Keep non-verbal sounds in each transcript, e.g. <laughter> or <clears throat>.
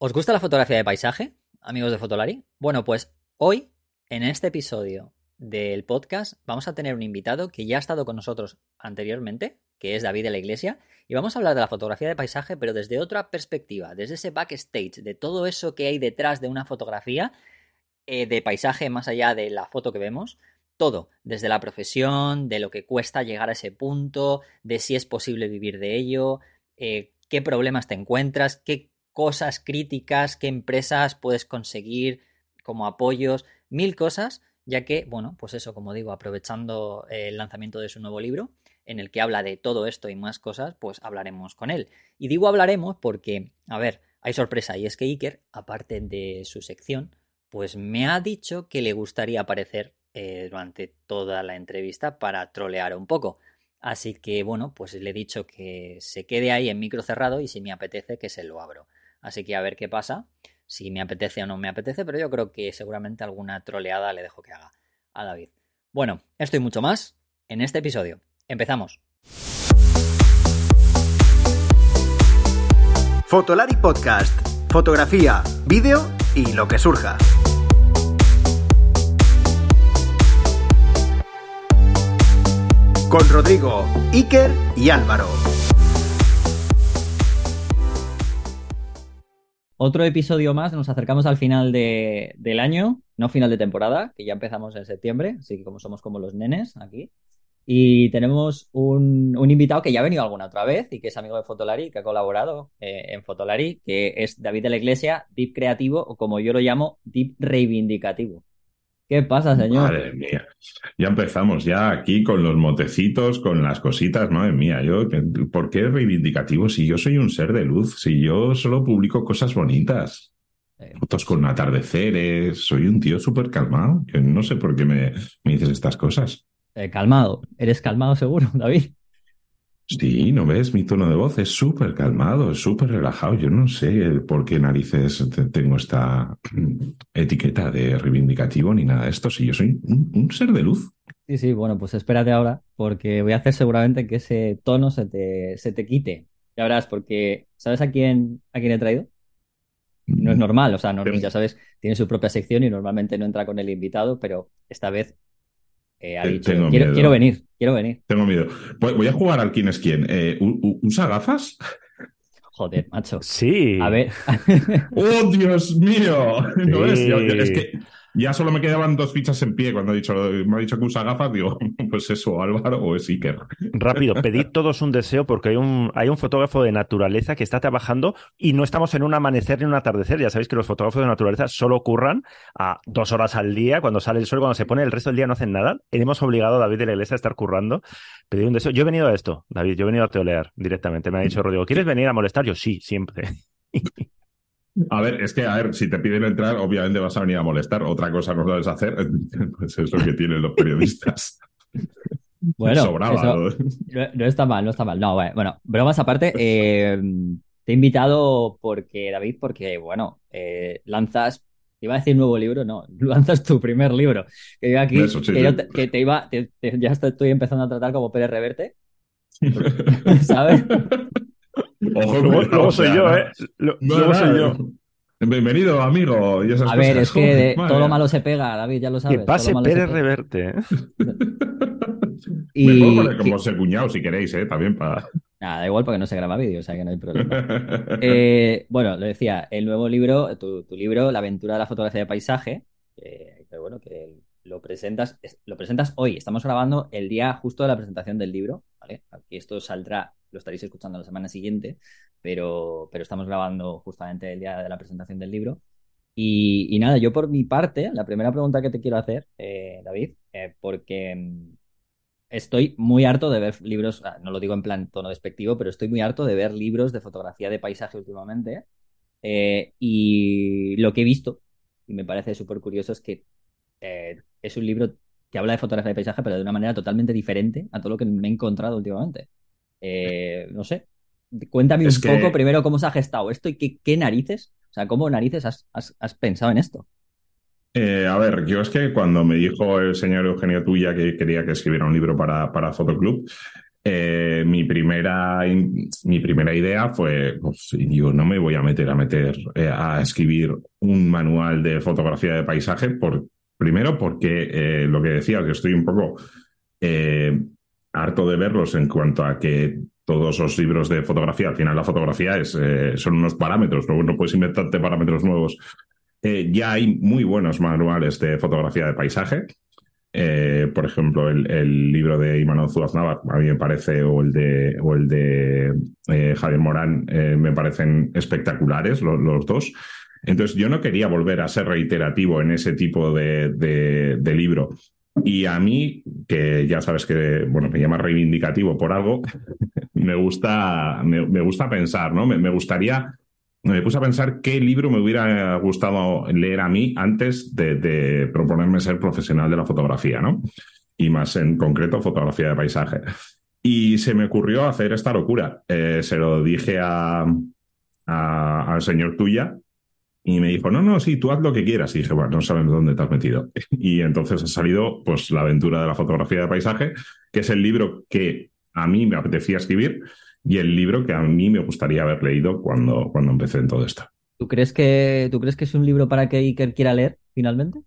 ¿Os gusta la fotografía de paisaje, amigos de Fotolari? Bueno, pues hoy, en este episodio del podcast, vamos a tener un invitado que ya ha estado con nosotros anteriormente, que es David de la Iglesia, y vamos a hablar de la fotografía de paisaje, pero desde otra perspectiva, desde ese backstage, de todo eso que hay detrás de una fotografía eh, de paisaje más allá de la foto que vemos. Todo, desde la profesión, de lo que cuesta llegar a ese punto, de si es posible vivir de ello, eh, qué problemas te encuentras, qué cosas críticas, qué empresas puedes conseguir como apoyos, mil cosas, ya que, bueno, pues eso, como digo, aprovechando el lanzamiento de su nuevo libro, en el que habla de todo esto y más cosas, pues hablaremos con él. Y digo hablaremos porque, a ver, hay sorpresa, y es que Iker, aparte de su sección, pues me ha dicho que le gustaría aparecer eh, durante toda la entrevista para trolear un poco. Así que bueno, pues le he dicho que se quede ahí en micro cerrado y si me apetece que se lo abro. Así que a ver qué pasa, si me apetece o no me apetece, pero yo creo que seguramente alguna troleada le dejo que haga a David. Bueno, esto y mucho más en este episodio. Empezamos. Fotolari Podcast. Fotografía, vídeo y lo que surja. Con Rodrigo, Iker y Álvaro. Otro episodio más, nos acercamos al final de- del año, no final de temporada, que ya empezamos en septiembre, así que como somos como los nenes aquí. Y tenemos un, un invitado que ya ha venido alguna otra vez y que es amigo de Fotolari, que ha colaborado eh, en Fotolari, que es David de la Iglesia, Deep Creativo, o como yo lo llamo, Deep Reivindicativo. ¿Qué pasa, señor? Madre mía, ya empezamos ya aquí con los motecitos, con las cositas, madre mía, yo, ¿por qué reivindicativo si yo soy un ser de luz, si yo solo publico cosas bonitas? Fotos con atardeceres, soy un tío súper calmado, yo no sé por qué me, me dices estas cosas. eh, calmado, eres calmado seguro, <laughs> David. Sí, ¿no ves? Mi tono de voz es súper calmado, es súper relajado. Yo no sé por qué narices te- tengo esta <clears throat> etiqueta de reivindicativo ni nada de esto. Si yo soy un, un ser de luz. Sí, sí, bueno, pues espérate ahora, porque voy a hacer seguramente que ese tono se te, se te quite. Ya verás, porque ¿sabes a quién, a quién he traído? No es normal, o sea, no, ya sabes, tiene su propia sección y normalmente no entra con el invitado, pero esta vez eh, ha Te- dicho, tengo quiero, miedo. quiero venir, venir. Tengo miedo. Voy, voy a jugar al quién es quién. Eh, ¿u- u- ¿Usa gafas? Joder, macho. Sí. A ver, <laughs> ¡Oh, Dios mío! <laughs> ¿No? Sí. Yo- es que ya solo me quedaban dos fichas en pie cuando ha dicho, me ha dicho que usa gafas. Digo, <laughs> pues eso, Álvaro o es Iker. Rápido, <laughs> pedid todos un deseo porque hay un, hay un fotógrafo de naturaleza que está trabajando y no estamos en un amanecer ni un atardecer. Ya sabéis que los fotógrafos de naturaleza solo curran a dos horas al día, cuando sale el sol, cuando se pone, el resto del día no hacen nada. Hemos obligado a David de la Iglesia a estar currando. Pedir un deseo. Yo he venido a esto, David, yo he venido a teolear directamente. Me ha dicho Rodrigo, ¿quieres venir a molestar? Yo sí, siempre. <laughs> A ver, es que, a ver, si te piden entrar, obviamente vas a venir a molestar. Otra cosa no sabes hacer, <laughs> pues es lo que tienen los periodistas. <laughs> bueno, Sobraba, eso ¿no? está mal, no está mal. No, bueno, bromas aparte, eh, te he invitado porque, David, porque, bueno, eh, lanzas, te iba a decir nuevo libro, no, <laughs> lanzas tu primer libro. Que yo aquí, Eso, sí, que, sí. yo te, que te iba, te- te- ya estoy empezando a tratar como Pérez Reverte, ¿sabes? Ojo, luego, soy yo, ¿eh? Luego no, soy yo. Bienvenido, amigo. Y esas A ver, cosas. es que de- todo lo malo se pega, David, ya lo sabes. Que todo pase lo malo se Pérez. Reverte. ¿eh? <laughs> Y- Me puedo poner como ser cuñado si queréis, ¿eh? También para. Nada, da igual porque no se graba vídeo, o sea que no hay problema. <laughs> Eh, bueno, lo decía, el nuevo libro, tu, tu libro, La aventura de la fotografía de paisaje, eh, que bueno, que lo presentas, es- lo presentas hoy. Estamos grabando el día justo de la presentación del libro, ¿vale? Aquí esto saldrá, lo estaréis escuchando la semana siguiente, pero, pero estamos grabando justamente el día de la presentación del libro. Y, y nada, yo por mi parte, la primera pregunta que te quiero hacer, eh, David, eh, porque mm, estoy muy harto de ver libros, ah, no lo digo en plan tono despectivo, pero estoy muy harto de ver libros de fotografía de paisaje últimamente. eh, y lo que he visto, y me parece súper curioso, es que eh, es un libro que habla de fotografía de paisaje, pero de una manera totalmente diferente a todo lo que me he encontrado últimamente. Eh, no sé, cuéntame Es un que- poco primero cómo se ha gestado esto y qué, qué narices, o sea, cómo narices has, has- has pensado en esto. Eh, a ver, yo es que cuando me dijo el señor Eugenio Tuya que quería que escribiera un libro para, para Fotoclub, eh, mi, primera, mi primera idea fue, pues, yo no me voy a meter a meter eh, a escribir un manual de fotografía de paisaje, por, primero porque lo que decía, que estoy un poco harto de verlos en cuanto a que todos los libros de fotografía, al final la fotografía es, son unos parámetros, ¿no? no puedes inventarte parámetros nuevos. ya hay muy buenos manuales de fotografía de paisaje, eh, por ejemplo, el, libro de Imanol Zuaznava, a mí me parece, o el de, o el de eh, Javier Morán, eh, me parecen espectaculares los, dos. Entonces, yo no quería volver a ser reiterativo en ese tipo de, libro. Y a mí, que ya sabes que, bueno, me llama reivindicativo por algo, <laughs> me gusta, me, gusta pensar, ¿no? me gustaría me puse a pensar qué libro me hubiera gustado leer a mí antes de, proponerme ser profesional de la fotografía, ¿no? Y más en concreto, fotografía de paisaje. Y se me ocurrió hacer esta locura. Eh, se lo dije a, al señor tuya y me dijo, no, no, sí, tú haz lo que quieras. Y dije, bueno, no sabes dónde te has metido. <laughs> Y entonces ha salido, pues, La aventura de la fotografía de paisaje, que es el libro que a mí me apetecía escribir y el libro que a mí me gustaría haber leído cuando, cuando empecé en todo esto. ¿Tú crees, que, ¿Tú crees que es un libro para que Iker quiera leer finalmente?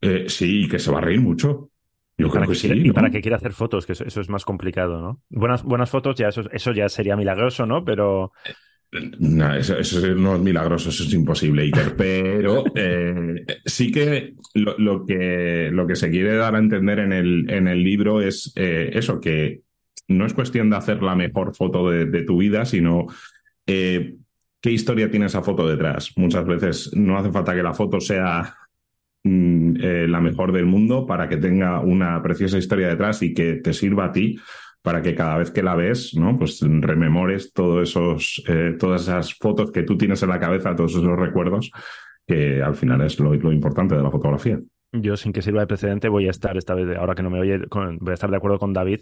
Eh, sí, y que se va a reír mucho. Yo creo que, sí. Y para que quiera hacer fotos, que eso, es más complicado, ¿no? Buenas, buenas fotos, ya eso, eso ya sería milagroso, ¿no? Pero. No, eso, no es milagroso, eso es imposible, Iker. <laughs> Pero eh, sí que lo, que lo que se quiere dar a entender en el, en el libro es eh, eso, que no es cuestión de hacer la mejor foto de, tu vida, sino eh, qué historia tiene esa foto detrás. Muchas veces no hace falta que la foto sea mm, la mejor del mundo para que tenga una preciosa historia detrás y que te sirva a ti para que cada vez que la ves, ¿no? Pues rememores todos esos, eh, todas esas fotos que tú tienes en la cabeza, todos esos recuerdos, que al final es lo, lo importante de la fotografía. Yo, sin que sirva de precedente, voy a estar esta vez, ahora que no me oye, voy a estar de acuerdo con David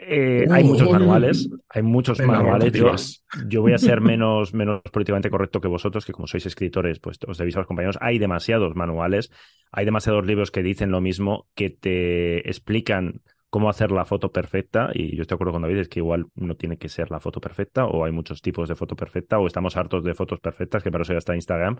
eh, hay muchos manuales, hay muchos manuales. Yo, voy a ser <laughs> menos, menos políticamente correcto que vosotros, que como sois escritores, pues os debéis a los compañeros. Hay demasiados manuales, hay demasiados libros que dicen lo mismo, que te explican cómo hacer la foto perfecta. Y yo estoy de acuerdo con David, es que igual no tiene que ser la foto perfecta, o hay muchos tipos de foto perfecta, o estamos hartos de fotos perfectas, que para eso ya está Instagram.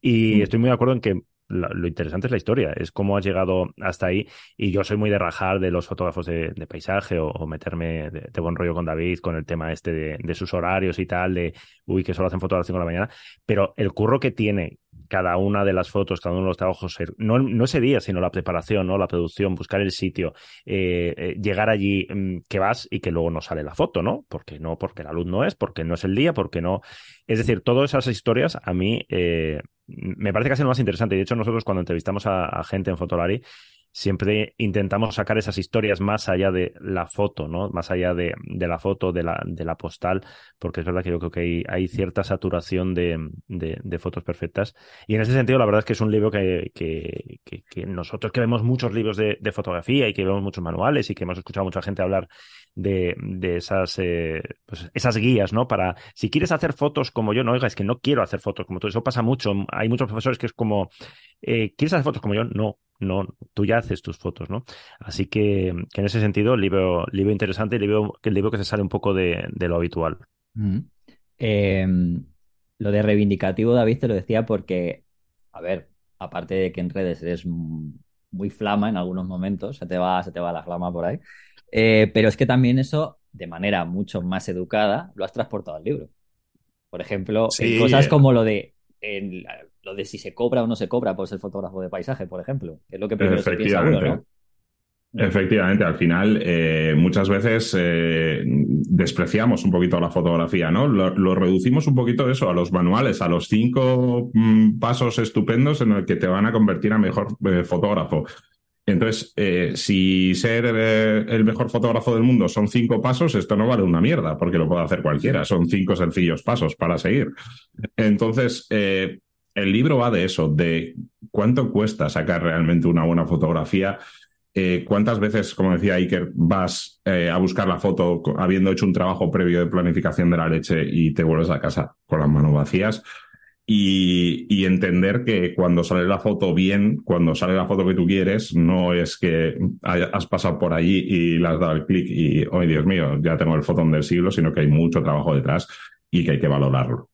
Y mm. estoy muy de acuerdo en que lo interesante es la historia, es cómo has llegado hasta ahí. Y yo soy muy de rajar de los fotógrafos de, paisaje o, meterme de, buen rollo con David con el tema este de, sus horarios y tal, de uy, que solo hacen fotos a las 5 de la mañana. Pero el curro que tiene cada una de las fotos, cada uno de los trabajos, no, no ese día, sino la preparación, ¿no? la producción, buscar el sitio, eh, eh, llegar allí mm, que vas y que luego no sale la foto, ¿no? Porque no, porque la luz no es, porque no es el día, porque no. Es decir, todas esas historias a mí eh, me parece casi lo más interesante. De hecho, nosotros cuando entrevistamos a, gente en Fotolari, siempre intentamos sacar esas historias más allá de la foto, ¿no? Más allá de, la foto, de la, de la, postal, porque es verdad que yo creo que hay, cierta saturación de, fotos perfectas. Y en ese sentido, la verdad es que es un libro que, que, que, nosotros que vemos muchos libros de, fotografía y que vemos muchos manuales y que hemos escuchado a mucha gente hablar de, esas, eh, pues esas guías, ¿no? Para, si quieres hacer fotos como yo, no, oiga, es que no quiero hacer fotos como tú. Eso pasa mucho. Hay muchos profesores que es como, eh, ¿quieres hacer fotos como yo? No, no, tú ya haces tus fotos, ¿no? Así que, en ese sentido, libro, libro interesante y libro, el libro que se sale un poco de, lo habitual. Em, lo de reivindicativo, David, te lo decía porque, a ver, aparte de que en redes eres muy flama en algunos momentos, se te va, se te va la flama por ahí, eh, pero es que también eso, de manera mucho más educada, lo has transportado al libro. Por ejemplo, cosas como lo de lo de si se cobra o no se cobra por ser fotógrafo de paisaje, por ejemplo, es lo que primero se piensa. Efectivamente, al final eh, muchas veces eh, despreciamos un poquito la fotografía, ¿no? Lo, reducimos un poquito eso a los manuales, a los cinco mm, pasos estupendos en el que te van a convertir a mejor eh, fotógrafo. Entonces, si ser el mejor fotógrafo del mundo son cinco pasos, esto no vale una mierda, porque lo puede hacer cualquiera. Son cinco sencillos pasos para seguir. Entonces, el libro va de eso, de cuánto cuesta sacar realmente una buena fotografía. Eh, ¿Cuántas veces, como decía Iker, vas eh, a buscar la foto habiendo hecho un trabajo previo de planificación de la leche y te vuelves a casa con las manos vacías? y, y, entender que cuando sale la foto bien, cuando sale la foto que tú quieres, no es que has pasado por allí y le has dado el clic y, oh Dios mío, ya tengo el fotón del siglo, sino que hay mucho trabajo detrás y que hay que valorarlo.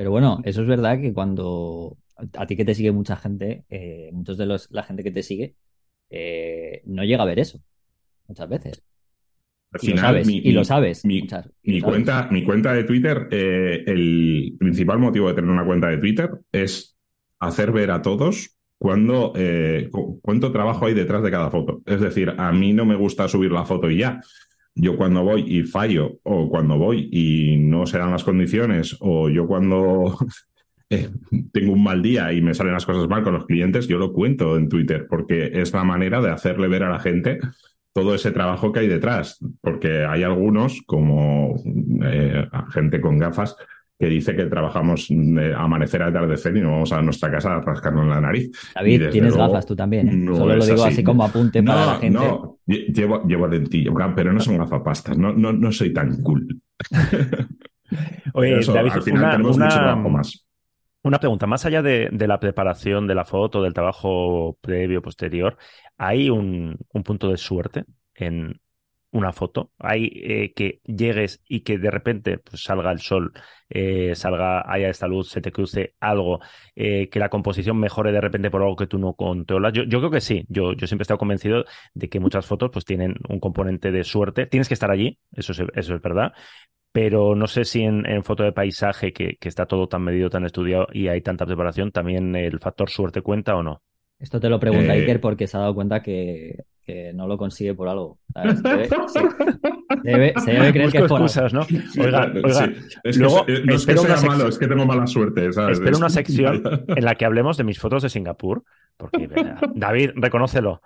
Pero bueno, eso es verdad que cuando a ti que te sigue mucha gente, eh, muchos de los, la gente que te sigue, eh, no llega a ver eso muchas veces. Al Y final, lo sabes, mi, y lo sabes. mi- muchas- y mi lo sabes. cuenta, mi cuenta de Twitter, eh, el principal motivo de tener una cuenta de Twitter es hacer ver a todos cuándo, eh, cu- cuánto trabajo hay detrás de cada foto. Es decir, a mí no me gusta subir la foto y ya. Yo cuando voy y fallo, o cuando voy y no se dan las condiciones, o yo cuando <laughs> eh, tengo un mal día y me salen las cosas mal con los clientes, yo lo cuento en Twitter, porque es la manera de hacerle ver a la gente todo ese trabajo que hay detrás, porque hay algunos, como eh, gente con gafas, que dice que trabajamos de amanecer a atardecer y no vamos a nuestra casa a rascarnos la nariz. David, tienes luego, gafas tú también, ¿eh? no Solo lo digo así. así como apunte para la gente. No, lle- llevo, llevo lentillo, pero no son gafapastas, no, no, no soy tan cool. <laughs> Oye, Eso, David, al final una- tenemos una- mucho trabajo más. Una pregunta, más allá de, de la preparación de la foto, del trabajo previo, posterior, ¿hay un, un punto de suerte en una foto? ¿Hay eh, que llegues y que de repente pues, salga el sol, eh, salga, haya esta luz, se te cruce algo, eh, que la composición mejore de repente por algo que tú no controlas? Yo, yo creo que sí, yo, yo siempre he estado convencido de que muchas fotos pues tienen un componente de suerte. Tienes que estar allí, eso es, eso es verdad, pero no sé si en, en foto de paisaje, que, que está todo tan medido, tan estudiado y hay tanta preparación, también el factor suerte cuenta o no. Esto te lo pregunta Iker porque se ha dado cuenta que, que no lo consigue por algo. ¿sabes? <laughs> Debe- sí. Debe- se debe creer que es por algo. excusas, ¿no? <laughs> Oiga, oiga, sí. Es que luego no es que espero una sea sec- malo, es que tengo mala suerte. ¿sabes? espero una sección <laughs> en la que hablemos de mis fotos de Singapur, porque venga, David, reconócelo.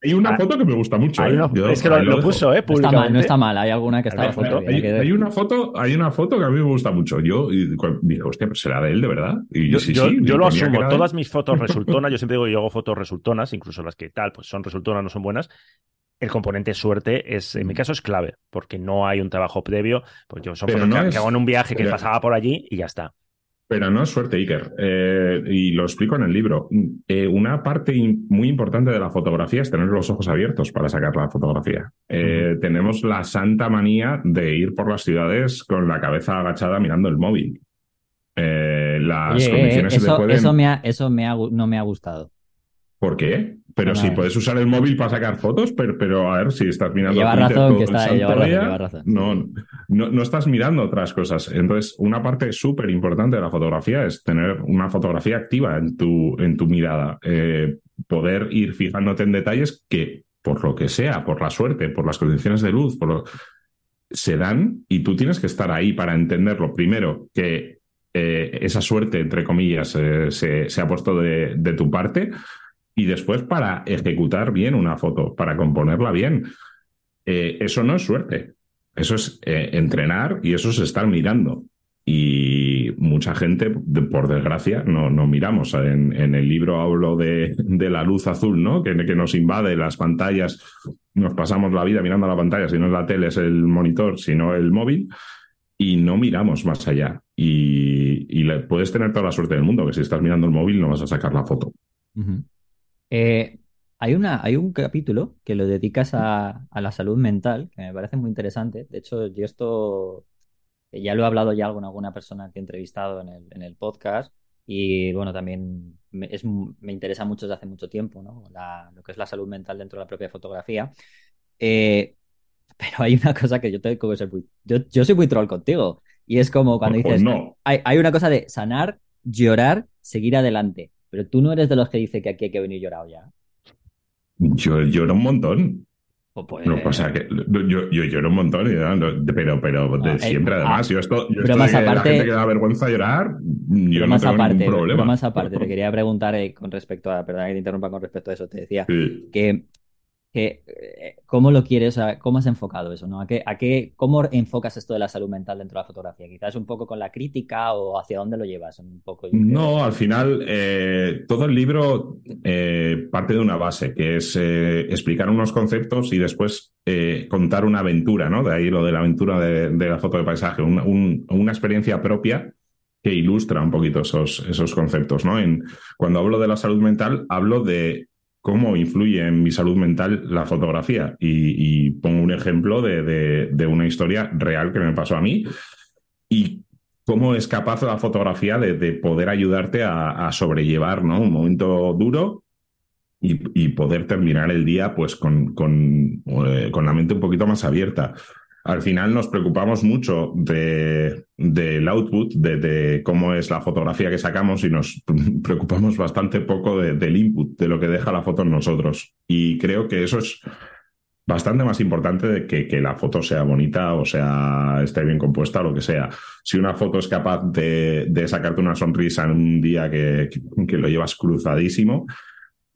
Hay una Ah, foto que me gusta mucho. Hay ¿eh? Yo es que lo, puso, ¿eh? No está mal, no está mal. Hay alguna que está Pero bien. hay hay, que ver. hay una foto, hay una foto que a mí me gusta mucho. Yo dije, hostia, pues será de él, de verdad. Y Yo, sí, yo- sí, yo lo asumo, todas mis fotos <laughs> resultonas, yo siempre digo que yo hago fotos resultonas, incluso las que tal, pues son resultonas, no son buenas. El componente suerte es, en mi caso, es clave, porque no hay un trabajo previo, pues yo son no que, es- que hago en un viaje que pero- pasaba por allí y ya está. Pero no es suerte, Iker. Eh, y lo explico en el libro. Eh, una parte in- muy importante de la fotografía es tener los ojos abiertos para sacar la fotografía. Eh, Tenemos la santa manía de ir por las ciudades con la cabeza agachada mirando el móvil. Las Oye, condiciones eso, pueden... eso, me ha, eso me ha no me ha gustado. ¿Por qué? Pero Bueno, ver. puedes usar el móvil para sacar fotos, pero, pero a ver, si estás mirando Lleva Twitter razón, que está- lleva santo razón, día, lleva razón. No, no, no estás mirando otras cosas. Entonces, una parte súper importante de la fotografía es tener una fotografía activa en tu, en tu mirada. Eh, poder ir fijándote en detalles que, por lo que sea, por la suerte, por las condiciones de luz, por lo- se dan y tú tienes que estar ahí para entenderlo. Primero, que eh, esa suerte, entre comillas, eh, se, se ha puesto de, de tu parte y después para ejecutar bien una foto, para componerla bien. Eh, eso no es suerte, eso es eh, entrenar y eso es estar mirando. Y mucha gente, por desgracia, no, no miramos. En, el libro hablo de, de la luz azul, ¿no? Que, que nos invade las pantallas. Nos pasamos la vida mirando la pantalla, si no es la tele, es el monitor, sino el móvil, y no miramos más allá. Y, le- puedes tener toda la suerte del mundo, que si estás mirando el móvil no vas a sacar la foto. Eh, hay una, hay un capítulo que lo dedicas a, a la salud mental, que me parece muy interesante. De hecho, yo esto eh, ya lo he hablado ya con alguna persona que he entrevistado en el, en el podcast. Y bueno, también me, es, me interesa mucho desde hace mucho tiempo, ¿no? La- lo que es la salud mental dentro de la propia fotografía. Eh, <laughs> pero hay una cosa que yo tengo que ser muy. Yo, yo soy muy troll contigo. Y es como cuando Pues dices. no. Hay, hay una cosa de sanar, llorar, seguir adelante. Pero tú no eres de los que dice que aquí hay que venir llorado ya. Yo lloro un montón. Pues, pues, No, o sea, que yo, yo lloro un montón, y, no, pero, pero de No, eh, siempre, además. ah, yo esto, yo pero esto más de que aparte- la gente que da vergüenza llorar, yo no tengo aparte, ningún problema. pero más aparte, te quería preguntar eh, con respecto a, perdona que te interrumpa con respecto a eso, te decía Sí. que, que, eh, cómo lo quieres, o sea, cómo has enfocado eso, ¿no? ¿A qué, a qué, cómo enfocas esto de la salud mental dentro de la fotografía? Quizás un poco con la crítica o hacia dónde lo llevas, un poco. creo. No, al final, eh, todo el libro eh, parte de una base, que es explicar unos conceptos y después contar una aventura, ¿no? De ahí lo de la aventura de, de la foto de paisaje, un- un- una experiencia propia que ilustra un poquito esos, esos conceptos, ¿no? En, cuando hablo de la salud mental, hablo de cómo influye en mi salud mental la fotografía. Y, pongo un ejemplo de, de, una historia real que me pasó a mí y cómo es capaz la fotografía de, poder ayudarte a, sobrellevar ¿no? un momento duro y, poder terminar el día pues con, con, eh, con la mente un poquito más abierta al final nos preocupamos mucho de, del output, de, cómo es la fotografía que sacamos y nos <laughs> preocupamos bastante poco del input, de lo que deja la foto en nosotros. Y creo que eso es bastante más importante de que, que la foto sea bonita o sea esté bien compuesta o lo que sea. Si una foto es capaz de, sacarte una sonrisa en un día que, que lo llevas cruzadísimo,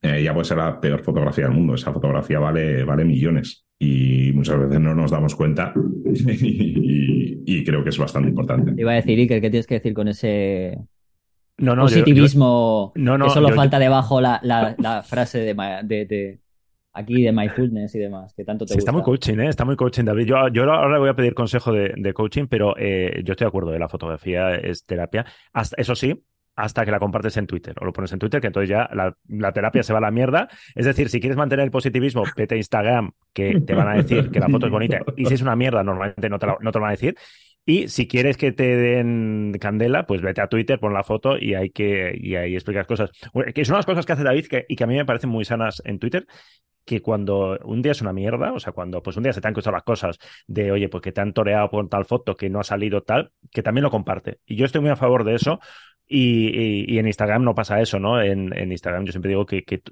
eh, ya puede ser la peor fotografía del mundo. Esa fotografía vale, vale millones y muchas veces no nos damos cuenta <laughs> y, creo que es bastante importante. Iba a decir, Iker, ¿qué tienes que decir con ese no, no, positivismo? no, no, que solo falta debajo la, la, frase de, de, aquí de mindfulness y demás, que tanto te sí, Está muy coaching, ¿eh? está muy coaching, David. Yo, yo ahora voy a pedir consejo de, de coaching, pero eh, yo estoy de acuerdo, de la fotografía es terapia. Hasta, eso sí, hasta que la compartes en Twitter o lo pones en Twitter, que entonces ya la, terapia se va a la mierda. Es decir, si quieres mantener el positivismo, vete a Instagram, que te van a decir que la foto es bonita. Y si es una mierda, normalmente no te, no te lo van a decir. Y si quieres que te den candela, pues vete a Twitter, pon la foto y hay que y ahí explicas cosas. Que son las cosas que hace David y que a mí me parecen muy sanas en Twitter, que cuando un día es una mierda, o sea, cuando pues un día se te han cruzado las cosas de, oye, pues que te han toreado por tal foto que no ha salido tal, que también lo comparte. Y yo estoy muy a favor de eso y, en Instagram no pasa eso, ¿no? En, Instagram yo siempre digo que, que,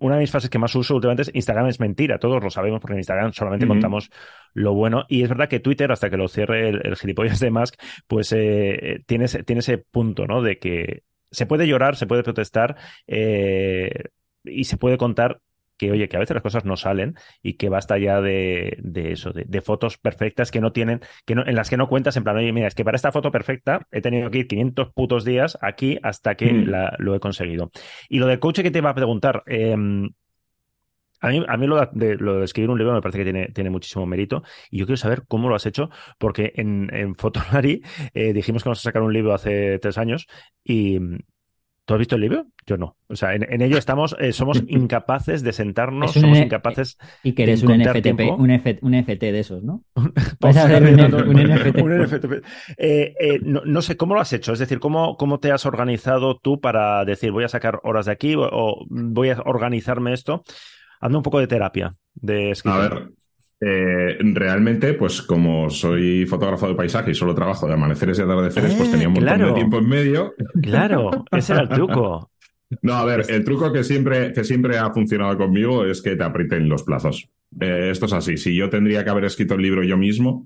una de mis frases que más uso últimamente es Instagram es mentira, todos lo sabemos porque en Instagram solamente contamos lo bueno. Y es verdad que Twitter, hasta que lo cierre el, gilipollas de Musk, pues eh, tiene, tiene, ese punto, ¿no? De que se puede llorar, se puede protestar eh, y se puede contar que, oye, que a veces las cosas no salen y que basta ya de, eso, de, fotos perfectas que no tienen, que no, en las que no cuentas en plan, oye, mira, es que para esta foto perfecta he tenido que ir 500 putos días aquí hasta que mm. lo he conseguido. Y lo de coche que te iba a preguntar, em, a mí, a mí lo, de, lo, de, escribir un libro me parece que tiene, tiene muchísimo mérito y yo quiero saber cómo lo has hecho, porque en, en Fotolari eh, dijimos que vamos a sacar un libro hace tres años y, ¿Tú has visto el libro? Yo no. O sea, en, ello estamos, eh, somos <laughs> incapaces de sentarnos, somos incapaces. Y que eres un, NFTP, un, NFT de esos, ¿no? Vas a hacer un, NFT. Un <laughs> NFT. Eh, eh, no, sé, ¿cómo lo has hecho? Es decir, ¿cómo, ¿cómo te has organizado tú para decir, voy a sacar horas de aquí o, voy a organizarme esto? Hazme un poco de terapia de escritor. A ver, eh, realmente, pues como soy fotógrafo de paisaje y solo trabajo de amaneceres y atardeceres, pues tenía un montón de tiempo en medio. Claro, ese era el truco. No, a ver, el truco que siempre, que siempre ha funcionado conmigo es que te aprieten los plazos. Eh, esto es así. Si yo tendría que haber escrito el libro yo mismo,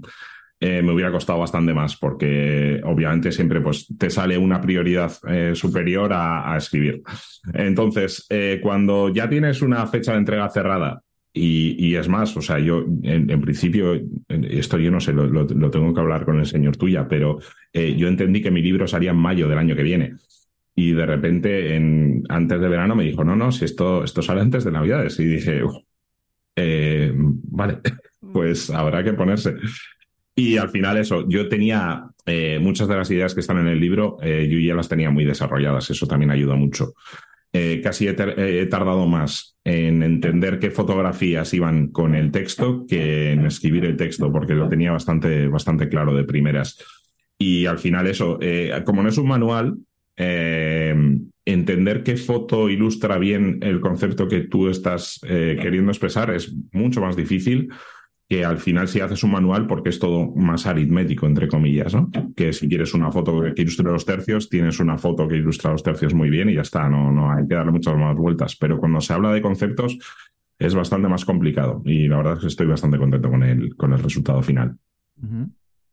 eh, me hubiera costado bastante más, porque obviamente siempre pues, te sale una prioridad superior a, escribir. Entonces, cuando ya tienes una fecha de entrega cerrada y, es más, o sea, yo en, principio, esto yo no sé, lo, tengo que hablar con el señor tuya, pero eh, yo entendí que mi libro salía en mayo del año que viene. Y de repente, en, antes de verano, me dijo, no, no, si esto, esto sale antes de Navidades. Y dije, eh, vale, <laughs> pues habrá que ponerse. Y al final eso, yo tenía eh, muchas de las ideas que están en el libro, yo ya las tenía muy desarrolladas, eso también ayuda mucho. Eh, casi he, tardado más en entender qué fotografías iban con el texto que en escribir el texto, porque lo tenía bastante, bastante claro de primeras. Y al final eso, eh, como no es un manual, eh, entender qué foto ilustra bien el concepto que tú estás queriendo expresar es mucho más difícil que al final si haces un manual, porque es todo más aritmético, entre comillas, ¿no? Que si quieres una foto que ilustre los tercios, tienes una foto que ilustra los tercios muy bien y ya está, no, no hay que darle muchas más vueltas. Pero cuando se habla de conceptos es bastante más complicado y la verdad es que estoy bastante contento con el, con el resultado final.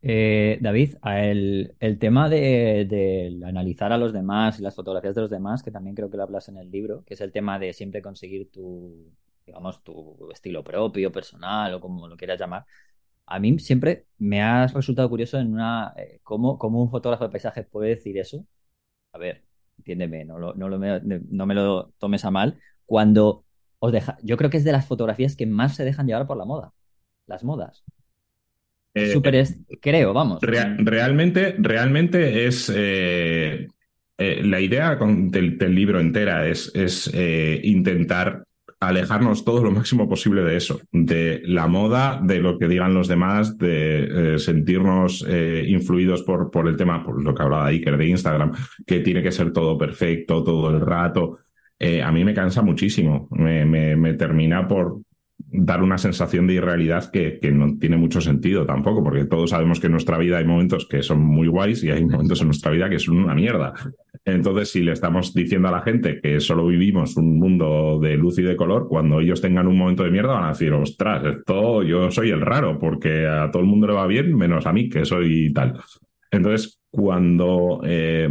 Eh, David, el, el tema de, de, analizar a los demás y las fotografías de los demás, que también creo que lo hablas en el libro, que es el tema de siempre conseguir tu, digamos, tu estilo propio, personal o como lo quieras llamar. A mí siempre me ha resultado curioso en una eh, cómo, un fotógrafo de paisaje puede decir eso. A ver, entiéndeme, no, lo, no, no me lo tomes a mal. Cuando os deja, yo creo que es de las fotografías que más se dejan llevar por la moda, las modas. Eh, súper, es- creo, vamos. Rea- realmente, realmente es eh, eh, la idea con- del, del libro entera es, es eh, intentar alejarnos todo lo máximo posible de eso, de la moda, de lo que digan los demás, de eh, sentirnos eh, influidos por, por el tema, por lo que hablaba Iker de Instagram, que tiene que ser todo perfecto todo el rato. Eh, a mí me cansa muchísimo, me, me- me termina por dar una sensación de irrealidad que, que no tiene mucho sentido tampoco, porque todos sabemos que en nuestra vida hay momentos que son muy guays y hay momentos en nuestra vida que son una mierda. Entonces, si le estamos diciendo a la gente que solo vivimos un mundo de luz y de color, cuando ellos tengan un momento de mierda van a decir, ostras, esto yo soy el raro, porque a todo el mundo le va bien, menos a mí, que soy tal. Entonces, cuando eh,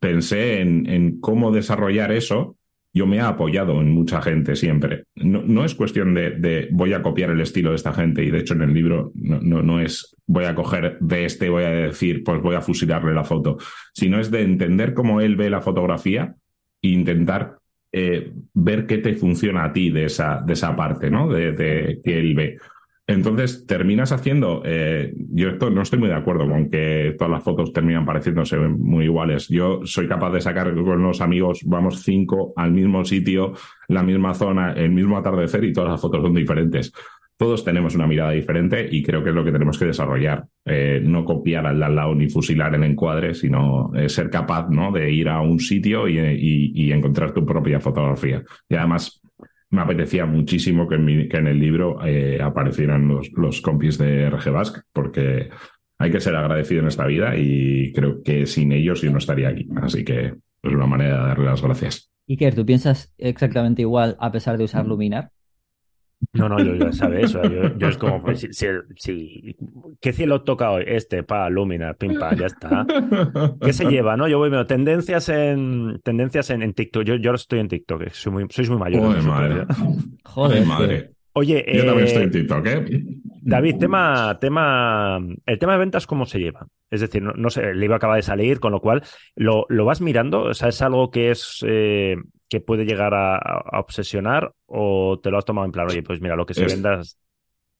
pensé en, en cómo desarrollar eso, yo me he apoyado en mucha gente siempre. No, no es cuestión de, de voy a copiar el estilo de esta gente y de hecho en el libro no, no, no es voy a coger de este, voy a decir, pues voy a fusilarle la foto, sino es de entender cómo él ve la fotografía e intentar eh, ver qué te funciona a ti de esa, de esa parte, ¿no? De, de que él ve. Entonces terminas haciendo, eh, yo esto no estoy muy de acuerdo con que todas las fotos terminan pareciéndose muy iguales. Yo soy capaz de sacar con los amigos, vamos cinco al mismo sitio, la misma zona, el mismo atardecer y todas las fotos son diferentes. Todos tenemos una mirada diferente y creo que es lo que tenemos que desarrollar. Eh, no copiar al al lado ni fusilar el encuadre, sino eh, ser capaz ¿no? de ir a un sitio y, y- y encontrar tu propia fotografía. Y además me apetecía muchísimo que en, mi- que en el libro eh, aparecieran los, los compis de RG Basque, porque hay que ser agradecido en esta vida y creo que sin ellos yo no estaría aquí. Así que es una manera de darle las gracias. Iker, ¿tú piensas exactamente igual a pesar de usar Luminar? No, no, yo ya sabes, o sea, yo, yo es como, pues, si, <laughs> si- si- ¿qué cielo toca hoy? Este, pa, Luminar, pim, pa, ya está. ¿Qué se lleva, no? Yo voy viendo tendencias en tendencias en, en TikTok. Yo, yo estoy en TikTok, eh, soy muy, sois muy mayores. Joder, vosotros, madre. Joder, madre. Oye, Yo también eh, estoy en TikTok, ¿eh? David, tema, tema, el tema de ventas, ¿cómo se lleva? Es decir, no, no sé, el libro acaba de salir, con lo cual, ¿lo, lo vas mirando? O sea, ¿es algo que es eh, que puede llegar a, a obsesionar o te lo has tomado en plan, oye, pues mira, lo que se Es- venda,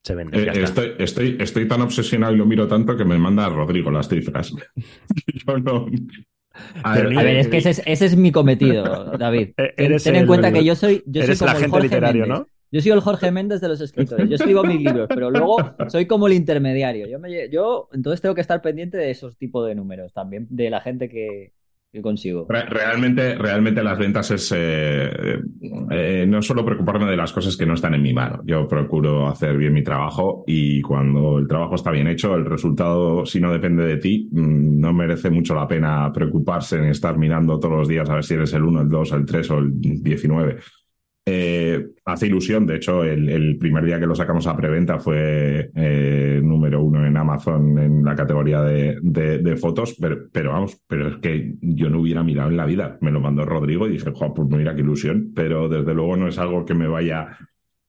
se vende, Eh, ya está. Estoy, estoy, estoy tan obsesionado y lo miro tanto que me manda Rodrigo las cifras. <laughs> Yo no. A ver, A eh, es que ese es, ese es mi cometido, David. <laughs> Eh, Ten, eres ten en el- cuenta que yo soy, yo soy eres el como el agente Jorge literario, Méndez. ¿no? Yo soy el Jorge Méndez de los escritores. Yo escribo mis libros, pero luego soy como el intermediario. Yo, me yo entonces tengo que estar pendiente de esos tipos de números también, de la gente que, Realmente, realmente las ventas es eh, eh, no solo preocuparme de las cosas que no están en mi mano. Yo procuro hacer bien mi trabajo y cuando el trabajo está bien hecho, el resultado, si no depende de ti, mm, no merece mucho la pena preocuparse en estar mirando todos los días a ver si eres el 1, el 2, el 3 o el 19. Eh, hace ilusión, de hecho, el, primer día que lo sacamos a preventa fue eh, número uno en Amazon en la categoría de, fotos, pero, vamos, pero es que yo no hubiera mirado en la vida. Me lo mandó Rodrigo y dije, jo, pues mira qué ilusión, pero desde luego no es algo que me vaya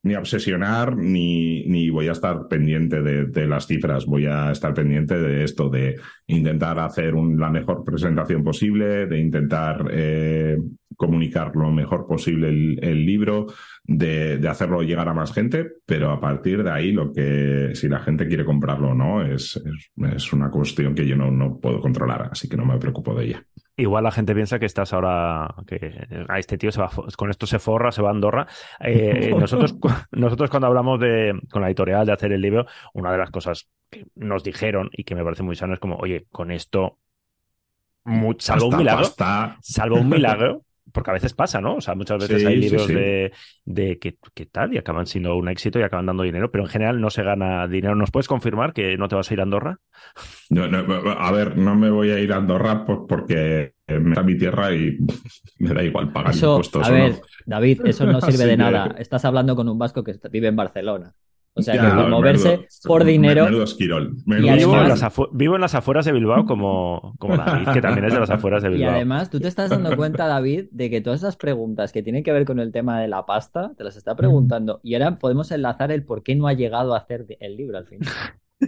ni a obsesionar, ni, ni voy a estar pendiente de, de las cifras, voy a estar pendiente de esto, de intentar hacer un- la mejor presentación posible, de intentar eh, comunicar lo mejor posible el, el libro, de, de hacerlo llegar a más gente, pero a partir de ahí lo que, si la gente quiere comprarlo o no, es, es, es una cuestión que yo no, no puedo controlar, así que no me preocupo de ella. Igual la gente piensa que estás ahora, que a este tío se va, con esto se forra, se va a Andorra. Eh, <laughs> nosotros, nosotros cuando hablamos de, con la editorial de hacer el libro, una de las cosas que nos dijeron y que me parece muy sano es como, oye, con esto, mu- salvo un milagro, salvo un milagro, porque a veces pasa, ¿no? O sea, muchas veces Sí, hay libros sí. de, de que, que tal y acaban siendo un éxito y acaban dando dinero, pero en general no se gana dinero. ¿Nos puedes confirmar que no te vas a ir a Andorra? No, no, a ver, no me voy a ir a Andorra porque me da mi tierra y <laughs> me da igual pagar Eso, impuestos a o no. ver, David, eso no <laughs> sirve de nada. Estás hablando con un vasco que está- vive en Barcelona. O sea, Ya, que por moverse menudo- por dinero. Menudo esquirol. Y Vivo, en las afu- vivo en las afueras de Bilbao como, como David, que también es de las afueras de Y Bilbao. además, tú te estás dando cuenta, David, de que todas esas preguntas que tienen que ver con el tema de la pasta, te las está preguntando. Y ahora podemos enlazar el por qué no ha llegado a hacer el libro al final. <laughs>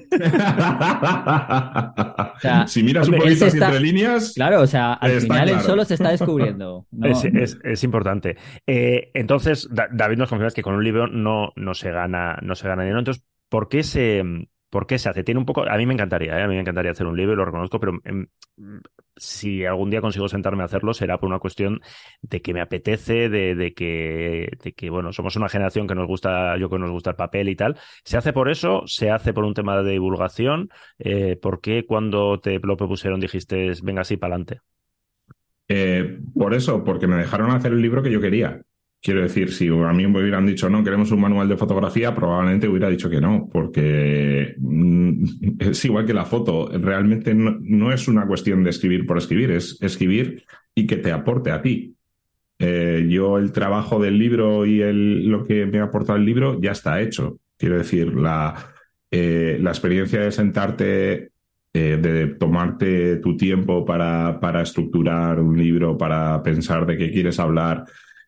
O sea, si miras hombre, un él poquito está- entre líneas, Claro, o sea, al final él claro. solo se está descubriendo. <laughs> ¿no? Es, es- es importante. Eh, entonces, Da- David nos confirma que con un libro no, no se gana, no se gana dinero. Entonces, ¿por qué se, ¿Por qué se hace? Tiene un poco. A mí me encantaría, ¿eh? a mí me encantaría hacer un libro, lo reconozco, pero em, si algún día consigo sentarme a hacerlo, será por una cuestión de que me apetece, de, de, que, de que, bueno, somos una generación que nos gusta, yo que nos gusta el papel y tal. ¿Se hace por eso? ¿Se hace por un tema de divulgación? Eh, ¿Por qué cuando te lo propusieron dijiste, venga así para adelante? Eh, por eso, porque me dejaron hacer el libro que yo quería. Quiero decir, si a mí me hubieran dicho no, queremos un manual de fotografía, probablemente hubiera dicho que no, porque mm, <laughs> es igual que la foto. Realmente no, es una cuestión de escribir por escribir, es escribir y que te aporte a ti. Eh, yo el trabajo del libro y el, lo que me ha aportado el libro ya está hecho. Quiero decir, la, eh, la experiencia de sentarte, eh, de tomarte tu tiempo para, para estructurar un libro, para pensar de qué quieres hablar,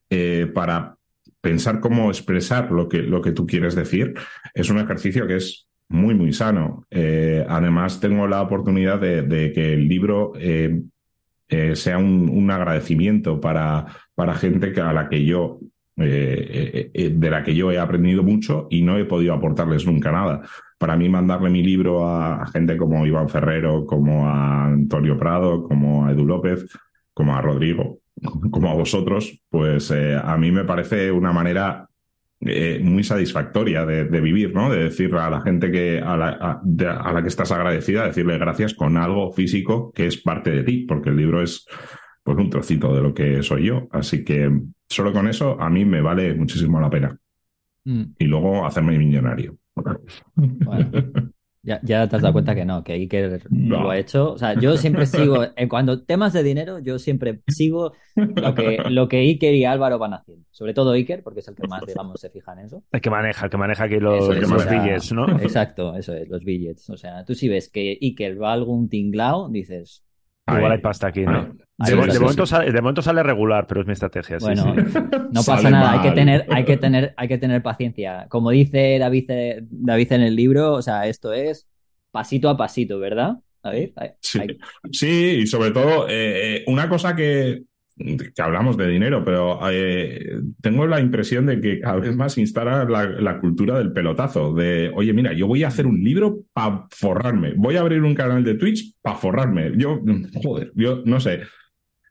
eh, para pensar cómo expresar lo que, lo que tú quieres decir, es un ejercicio que es muy, muy sano. Eh, además, tengo la oportunidad de, que el libro eh, sea un, agradecimiento para, para gente a la que yo de la que yo he aprendido mucho y no he podido aportarles nunca nada. Para mí mandarle mi libro a, gente como Iván Ferrero, como a Antonio Prado, como a Edu López, como a Rodrigo, como a vosotros, pues eh, a mí me parece una manera eh, muy satisfactoria de, vivir, ¿no? De decirle a la gente que a la, a, la, que estás agradecida, decirle gracias con algo físico que es parte de ti, porque el libro es pues un trocito de lo que soy yo. Así que solo con eso a mí me vale muchísimo la pena. Mm. Y luego hacerme millonario. <laughs> Ya, ya, te has dado cuenta que no, que Iker lo ha hecho. O sea, yo siempre sigo, en cuando temas de dinero, yo siempre sigo lo que, lo que Iker y Álvaro van haciendo. Sobre todo Iker, porque es el que más, digamos, se fija en eso. El que maneja, el que maneja aquí los, billets, ¿no? Exacto, eso es, los billets. O sea, tú si ves que Iker va a algún tinglao, dices, Igual hay pasta aquí, ¿no? De, momento sale, regular, pero es mi estrategia. Bueno, no pasa nada, hay que, tener, hay, que tener, hay que tener paciencia. Como dice David, David en el libro, o sea, esto es pasito a pasito, ¿verdad? David? Sí, sí y sobre todo, eh, eh, una cosa que, que hablamos de dinero, pero eh, tengo la impresión de que cada vez más instala la, cultura del pelotazo, de, oye, mira, yo voy a hacer un libro para forrarme, voy a abrir un canal de Twitch para forrarme. Yo, <laughs> joder, yo no sé.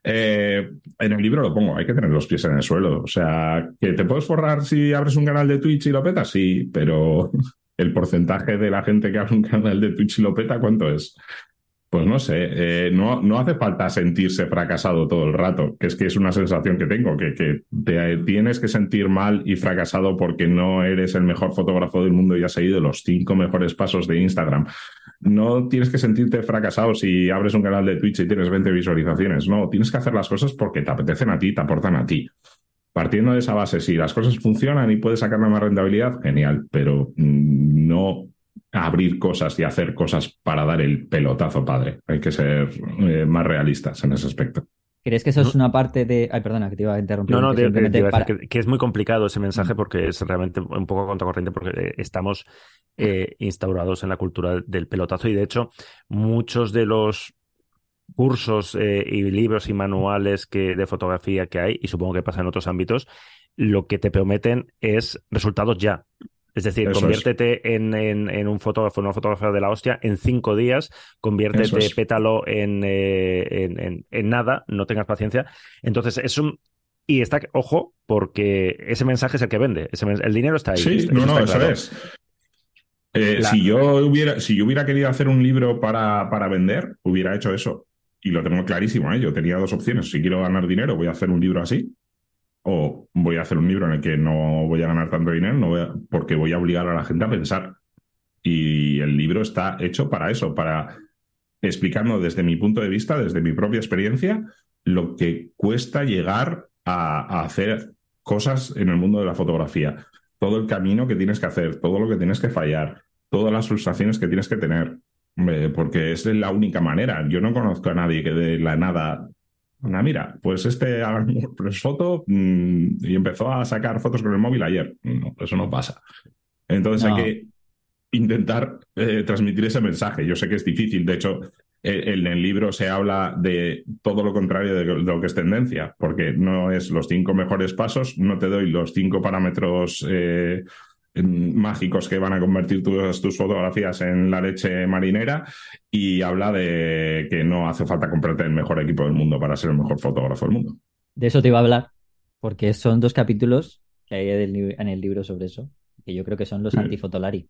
Eh, en el libro lo pongo, hay que tener los pies en el suelo. O sea, que te puedes forrar si abres un canal de Twitch y lo petas, sí, pero <laughs> el porcentaje de la gente que abre un canal de Twitch y lo peta, ¿cuánto es? Pues no sé, eh, no, no hace falta sentirse fracasado todo el rato, que es que es una sensación que tengo, que, que te tienes que sentir mal y fracasado porque no eres el mejor fotógrafo del mundo y has seguido los cinco mejores pasos de Instagram. No tienes que sentirte fracasado si abres un canal de Twitch y tienes 20 visualizaciones. No, tienes que hacer las cosas porque te apetecen a ti, te aportan a ti. Partiendo de esa base, si las cosas funcionan y puedes sacarle más rentabilidad, genial, pero mm, no abrir cosas y hacer cosas para dar el pelotazo padre. Hay que ser eh, más realistas en ese aspecto. ¿Crees que eso es una parte de.? Ay, perdona, que te iba a interrumpir. No, no, que, es muy complicado ese mensaje porque es realmente un poco contracorriente porque eh, estamos eh, instaurados en la cultura del pelotazo y de hecho muchos de los cursos y libros y manuales que, de fotografía que hay, y supongo que pasa en otros ámbitos, lo que te prometen es resultados ya. Es decir, conviértete en, un fotógrafo, una fotógrafa de la hostia en cinco días, conviértete, pétalo eh, en, nada, no tengas paciencia. Entonces, es un. Y está, ojo, porque ese mensaje es el que vende. el dinero está ahí. Sí, no, no, eso es. Eh, si, yo hubiera, si yo hubiera querido hacer un libro para, para vender, hubiera hecho eso. Y lo tengo clarísimo. ¿eh? Yo tenía dos opciones. Si quiero ganar dinero, voy a hacer un libro así o voy a hacer un libro en el que no voy a ganar tanto dinero, no porque voy a obligar a la gente a pensar. Y el libro está hecho para eso, para explicarnos desde mi punto de vista, desde mi propia experiencia, lo que cuesta llegar a, hacer cosas en el mundo de la fotografía. Todo el camino que tienes que hacer, todo lo que tienes que fallar, todas las frustraciones que tienes que tener, porque es la única manera. Yo no conozco a nadie que de la nada mira, pues este <laughs> pues foto mm, y empezó a sacar fotos con el móvil ayer. No, eso no pasa. Entonces hay que intentar eh, transmitir ese mensaje. Yo sé que es difícil, de hecho, en el libro se habla de todo lo contrario de lo que es tendencia, porque no es los cinco mejores pasos, no te doy los cinco parámetros eh, mágicos que van a convertir tus, tus fotografías en la leche marinera y habla de que no hace falta comprarte el mejor equipo del mundo para ser el mejor fotógrafo del mundo. De eso te iba a hablar, porque son dos capítulos que hay en el libro sobre eso, que yo creo que son los antifotolari.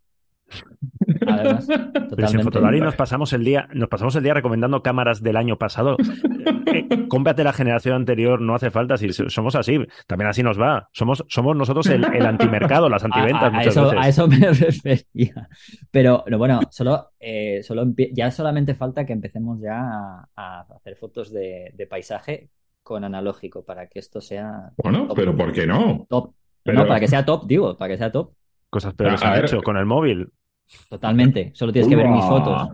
Además, <laughs> Pero si en Fotolari nos pasamos el día, nos pasamos el día recomendando cámaras del año pasado. Eh, cómprate la generación anterior, no hace falta. Si somos así, también así nos va. Somos, somos nosotros el, antimercado, las <laughs> antiventas. A, eso, a, eso, <laughs> me refería. Pero bueno, solo, eh, solo ya solamente falta que empecemos ya a, hacer fotos de, paisaje con analógico para que esto sea. Bueno, pero ¿por qué no? Top. No, para que sea top, digo, para que sea top. Cosas peores han hecho con el móvil. Totalmente. Solo tienes que ver mis fotos.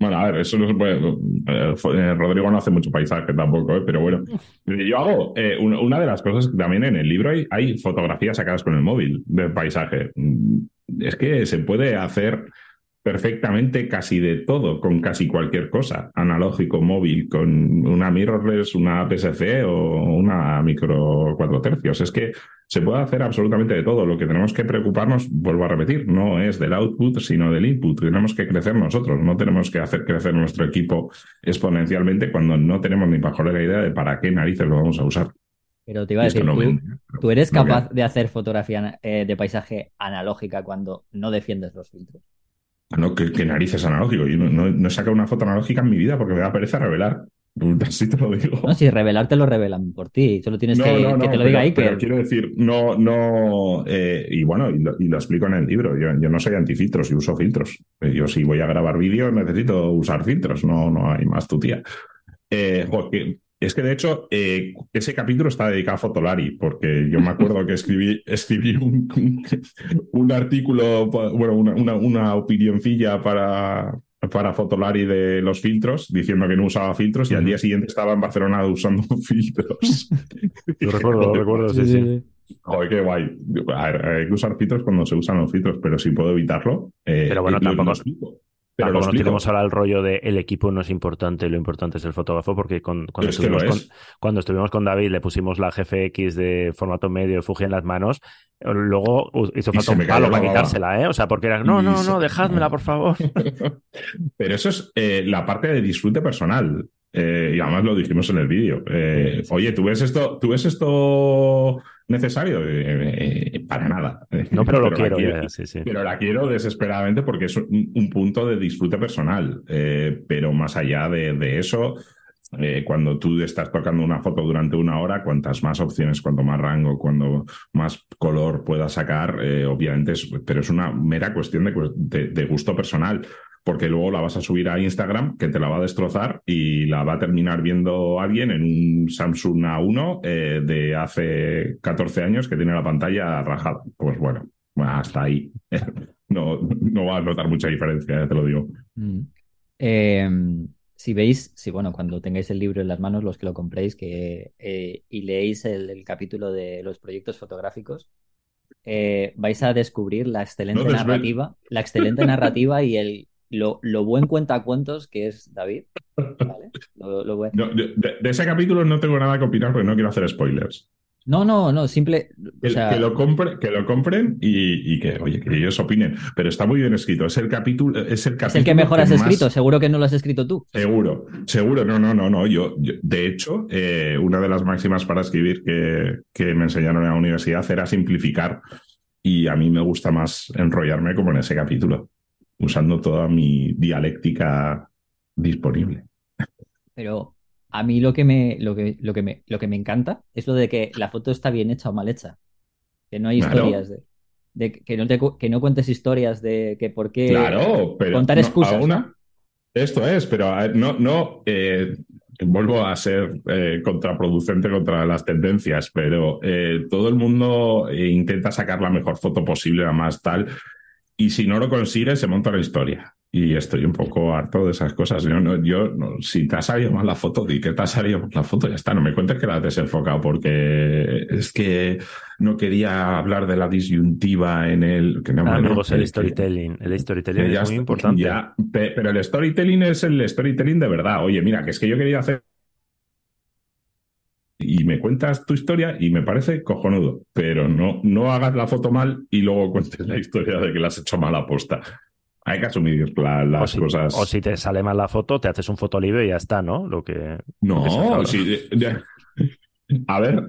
Bueno, a ver, eso no se puede. Eh, eh, Rodrigo no hace mucho paisaje tampoco, ¿eh? pero bueno. <laughs> Yo hago. una de las cosas que también en el libro hay, hay fotografías sacadas con el móvil de paisaje. Mm, es que se puede hacer perfectamente casi de todo, con casi cualquier cosa, analógico, móvil, con una mirrorless, una PSC o una micro cuatro tercios. Es que se puede hacer absolutamente de todo. Lo que tenemos que preocuparnos, vuelvo a repetir, no es del output, sino del input. Tenemos que crecer nosotros, no tenemos que hacer crecer nuestro equipo exponencialmente cuando no tenemos ni la idea de para qué narices lo vamos a usar. Pero te iba a decir, ¿tú, eres capaz de hacer fotografía eh, de paisaje analógica cuando no defiendes los filtros? No, ¿qué, narices analógico. Yo no, he sacado una foto analógica en mi vida porque me da pereza revelar. <laughs> Así te lo digo. No, si revelar te lo revelan por ti. Solo tienes que, que te lo diga ahí. Pero quiero decir, no, no. Eh, y bueno, y lo, explico en el libro. Yo, no soy antifiltros y uso filtros. Eh, yo, si voy a grabar vídeo, necesito usar filtros. No, no hay más tu tía. Eh, es que de hecho, eh, ese capítulo está dedicado a Fotolari, porque yo me acuerdo que escribí, <laughs> escribí un, un, artículo, bueno, una, una, opinioncilla para, para Fotolari de los filtros, diciendo que no usaba filtros, y al día siguiente estaba en Barcelona usando <laughs> filtros. Lo recuerdo, lo recuerdo, sí, sí. Joder, qué guay. hay que usar filtros cuando se usan los filtros, pero si puedo evitarlo. Eh, pero bueno, tampoco. Pero no tenemos ahora el rollo de el equipo no es importante, lo importante es el fotógrafo, porque cuando, estuvimos con, cuando estuvimos con David le pusimos la GFX de formato medio Fuji en las manos, luego hizo falta un palo para quitársela, ¿eh? O sea, porque era, no, no, no, dejádmela, por favor. <laughs> Pero eso es eh, la parte de disfrute personal. Eh, y además lo dijimos en el vídeo. Eh, oye, ¿tú ves esto, ¿tú ves esto necesario? Eh, para nada. No, pero lo quiero. Pero la quiero desesperadamente porque es un, punto de disfrute personal. pero más allá de, eso, cuando tú estás tocando una foto durante una hora, cuantas más opciones, cuanto más rango, cuando más color puedas sacar, obviamente, es, pero es una mera cuestión de gusto personal porque luego la vas a subir a Instagram, que te la va a destrozar y la va a terminar viendo alguien en un Samsung A1 eh, de hace 14 años que tiene la pantalla rajada. Pues bueno, hasta ahí. <laughs> no, no va a notar mucha diferencia, te lo digo. Mm. Em, si veis, si bueno, cuando tengáis el libro en las manos, los que lo compréis que, eh, y leéis el, capítulo de los proyectos fotográficos, eh, vais a descubrir la excelente narrativa, la excelente narrativa y el, lo, lo buen cuentacuentos que es David. de, ese capítulo no tengo nada que opinar porque no quiero hacer spoilers. No, no, no, simple. que, lo que lo compren y, que, oye, que ellos opinen. Pero está muy bien escrito. Es el capítulo. Es el, capítulo el que mejor has escrito. Seguro que no lo has escrito tú. Seguro, seguro. No, no, no, no. Yo, de hecho, eh, una de las máximas para escribir que, que me enseñaron en la universidad era simplificar. Y a mí me gusta más enrollarme como en ese capítulo usando toda mi dialéctica disponible. Pero a mí lo que me, lo que, lo que me, lo que me encanta es lo de que la foto está bien hecha o mal hecha. Que no hay historias de, que, no te, que no cuentes historias de que por qué claro, pero contar excusas. esto es, pero no, no eh, vuelvo a ser eh, contraproducente contra las tendencias, pero eh, todo el mundo intenta sacar la mejor foto posible, la más tal y si no lo consigues, se monta la historia. Y estoy un poco harto de esas cosas. Yo, no, yo si te ha salido mal la foto, di que te ha salido mal la foto, ya está. No me cuentes que la has desenfocado, porque es que no quería hablar de la disyuntiva en el. Que no, ah, el storytelling. El storytelling es muy importante. pero el storytelling es el storytelling de verdad. Oye, mira, que es que yo quería hacer y me cuentas tu historia y me parece cojonudo, pero no, no hagas la foto mal y luego <laughs> cuentes la historia de que la has hecho mal a posta. Hay que asumir las cosas. O si te sale mal la foto, te haces un fotolibro y ya está, ¿no? Lo que. No, si, a ver,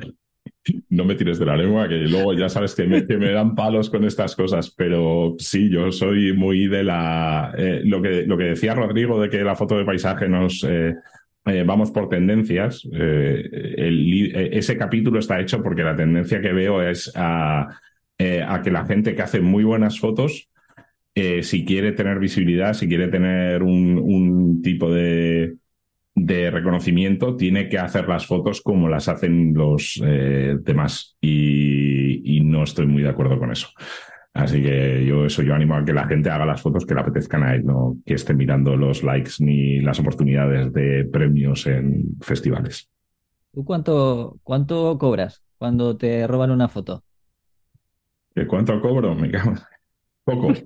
no me tires de la lengua, que luego ya sabes que me, dan palos con estas cosas, pero sí, yo soy muy de la... Eh, lo, que, lo que decía Rodrigo de que la foto de paisaje nos... Eh, eh, vamos por tendencias. ese capítulo está hecho porque la tendencia que veo es a, a que la gente que hace muy buenas fotos, si quiere tener visibilidad, si quiere tener un tipo de, de reconocimiento tiene que hacer las fotos como las hacen los eh, demás y, no estoy muy de acuerdo con eso. Así que yo eso yo animo a que la gente haga las fotos que le apetezcan a él, no que esté mirando los likes ni las oportunidades de premios en festivales. ¿Tú cuánto, cuánto cobras cuando te roban una foto? ¿Qué cuánto cobro? Me cago. Poco. <laughs>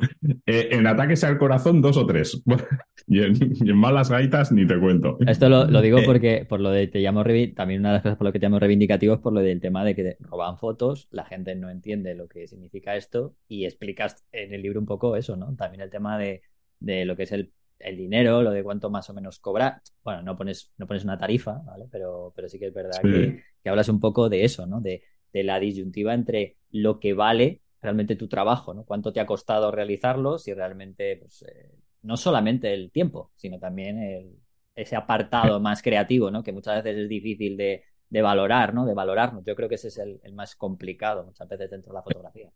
Eh, en ataques al corazón, dos o tres. <laughs> y, en, malas gaitas, ni te cuento. Esto lo, digo eh, porque, por lo de te llamo también una de las cosas por lo que te llamo reivindicativo es por lo del tema de que roban fotos, la gente no entiende lo que significa esto y explicas en el libro un poco eso, ¿no? También el tema de, lo que es el, dinero, lo de cuánto más o menos cobrar. Bueno, no pones, no pones una tarifa, ¿vale? Pero, pero sí que es verdad Que, hablas un poco de eso, ¿no? De, de la disyuntiva entre lo que vale realmente tu trabajo, ¿no? Cuánto te ha costado realizarlo, si realmente, pues, eh, no solamente el tiempo, sino también ese apartado <laughs> más creativo, ¿no? Que muchas veces es difícil de, valorar, ¿no? De valorarnos. Yo creo que ese es el, más complicado muchas veces dentro de la fotografía.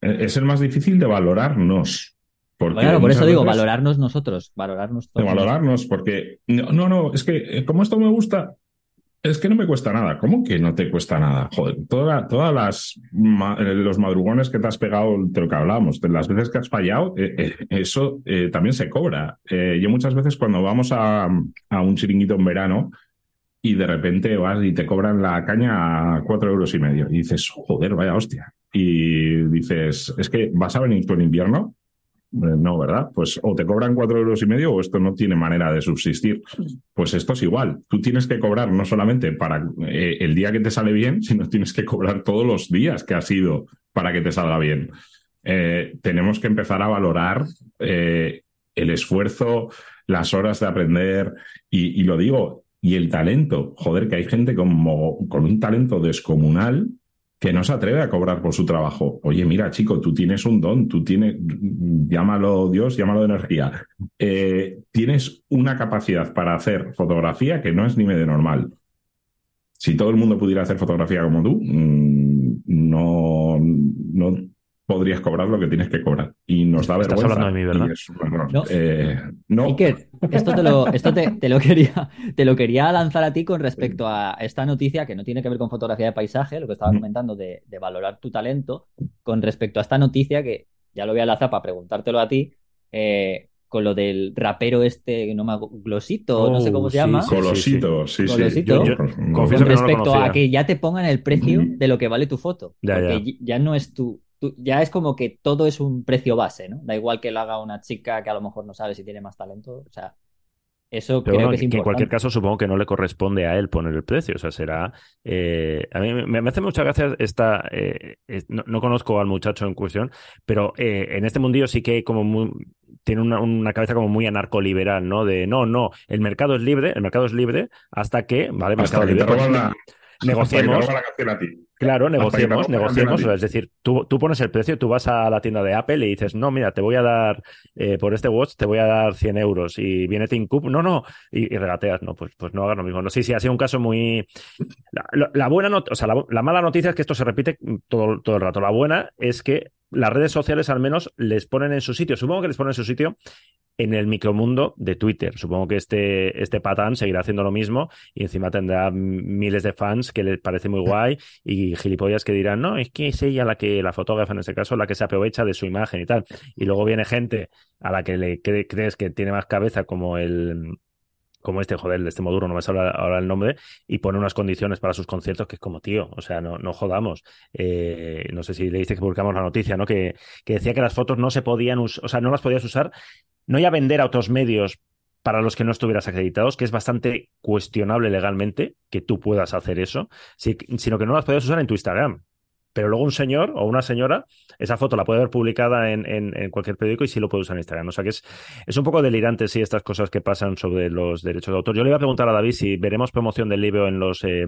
Eh, es el más difícil de valorarnos. Porque bueno, por eso digo, valorarnos nosotros, valorarnos todos. De valorarnos, porque no, no, es que eh, como esto me gusta, es que no me cuesta nada. ¿Cómo que no te cuesta nada? Joder, todas las eh, los madrugones que te has pegado, de lo que hablábamos, de las veces que has fallado, eh, eh, eso también se cobra. yo muchas veces cuando vamos a, un chiringuito en verano y de repente vas y te cobran la caña a cuatro euros y medio y dices, joder, vaya hostia. Y dices, es que vas a venir tú en invierno no, ¿verdad? Pues o te cobran cuatro euros y medio o esto no tiene manera de subsistir. Pues esto es igual. Tú tienes que cobrar no solamente para eh, el día que te sale bien, <laughs> sino tienes que cobrar todos los días que ha sido para que te salga bien. Eh, tenemos que empezar a valorar el esfuerzo, las horas de aprender y, lo digo, y el talento. Joder, que hay gente como, con un talento descomunal que no se atreve a cobrar por su trabajo. Oye, mira, chico, tú tienes un don, tú tienes, llámalo Dios, llámalo energía. Eh, tienes una capacidad para hacer fotografía que no es ni medio normal. Si todo el mundo pudiera hacer fotografía como tú, mm, no, no podrías cobrar lo que tienes que cobrar. Y nos da Estás hablando de mí, ¿verdad? no. Eh, esto, te lo, esto te, lo quería, te lo quería lanzar a ti con respecto a esta noticia que no tiene que ver con fotografía de paisaje, lo que estaba comentando de, valorar tu talento, con respecto a esta noticia que ya lo voy a lanzar para preguntártelo a ti. Eh, con lo del rapero este, no me glosito, no sé cómo se llama. Colosito, sí, sí. con respecto a que ya te pongan el precio de lo que vale tu foto. porque ya no es tu, ya es como que todo es un precio base, ¿no? Da igual que lo haga una chica que a lo mejor no sabe si tiene más talento, o sea, eso creo que es importante. en cualquier caso supongo que no le corresponde a él poner el precio, o sea, será... Eh, a mí me, hace mucha gracia esta... Eh, no, conozco al muchacho en cuestión, pero eh, en este mundillo sí que como muy, tiene una, cabeza como muy anarcoliberal, ¿no? De no, no, el mercado es libre, el mercado es libre hasta que, ¿vale? Hasta que te roban la, <laughs> negociemos. Claro, negociemos, negociemos. es decir, tú, tú, pones el precio, tú vas a la tienda de Apple y dices, no, mira, te voy a dar, eh, por este watch te voy a dar 100 euros. Y viene Tim Cook, no, no, y, regateas, no, pues, pues no hagas lo mismo. No, sí, sí, ha sido un caso muy. La, buena not o sea, la, mala noticia es que esto se repite todo, todo el rato. La buena es que las redes sociales al menos les ponen en su sitio, supongo que les ponen en su sitio en el micromundo de Twitter. Supongo que este, este patán seguirá haciendo lo mismo y encima tendrá miles de fans que les parece muy guay y gilipollas que dirán, no, es que es ella la que, la fotógrafa en este caso, la que se aprovecha de su imagen y tal. Y luego viene gente a la que le crees que tiene más cabeza como el como este, joder, de este Moduro, no me sale ahora el nombre, y pone unas condiciones para sus conciertos que es como, tío, o sea, no, no jodamos. Eh, no sé si le dice que publicamos la noticia, ¿no? Que, que decía que las fotos no se podían, usar, o sea, no las podías usar no ya vender a otros medios para los que no estuvieras acreditados, que es bastante cuestionable legalmente que tú puedas hacer eso, sino que no las puedes usar en tu Instagram. Pero luego un señor o una señora, esa foto la puede ver publicada en, cualquier periódico y sí lo puede usar en Instagram. O sea que es, es un poco delirante, sí, estas cosas que pasan sobre los derechos de autor. Yo le iba a preguntar a David si veremos promoción del libro en los eh,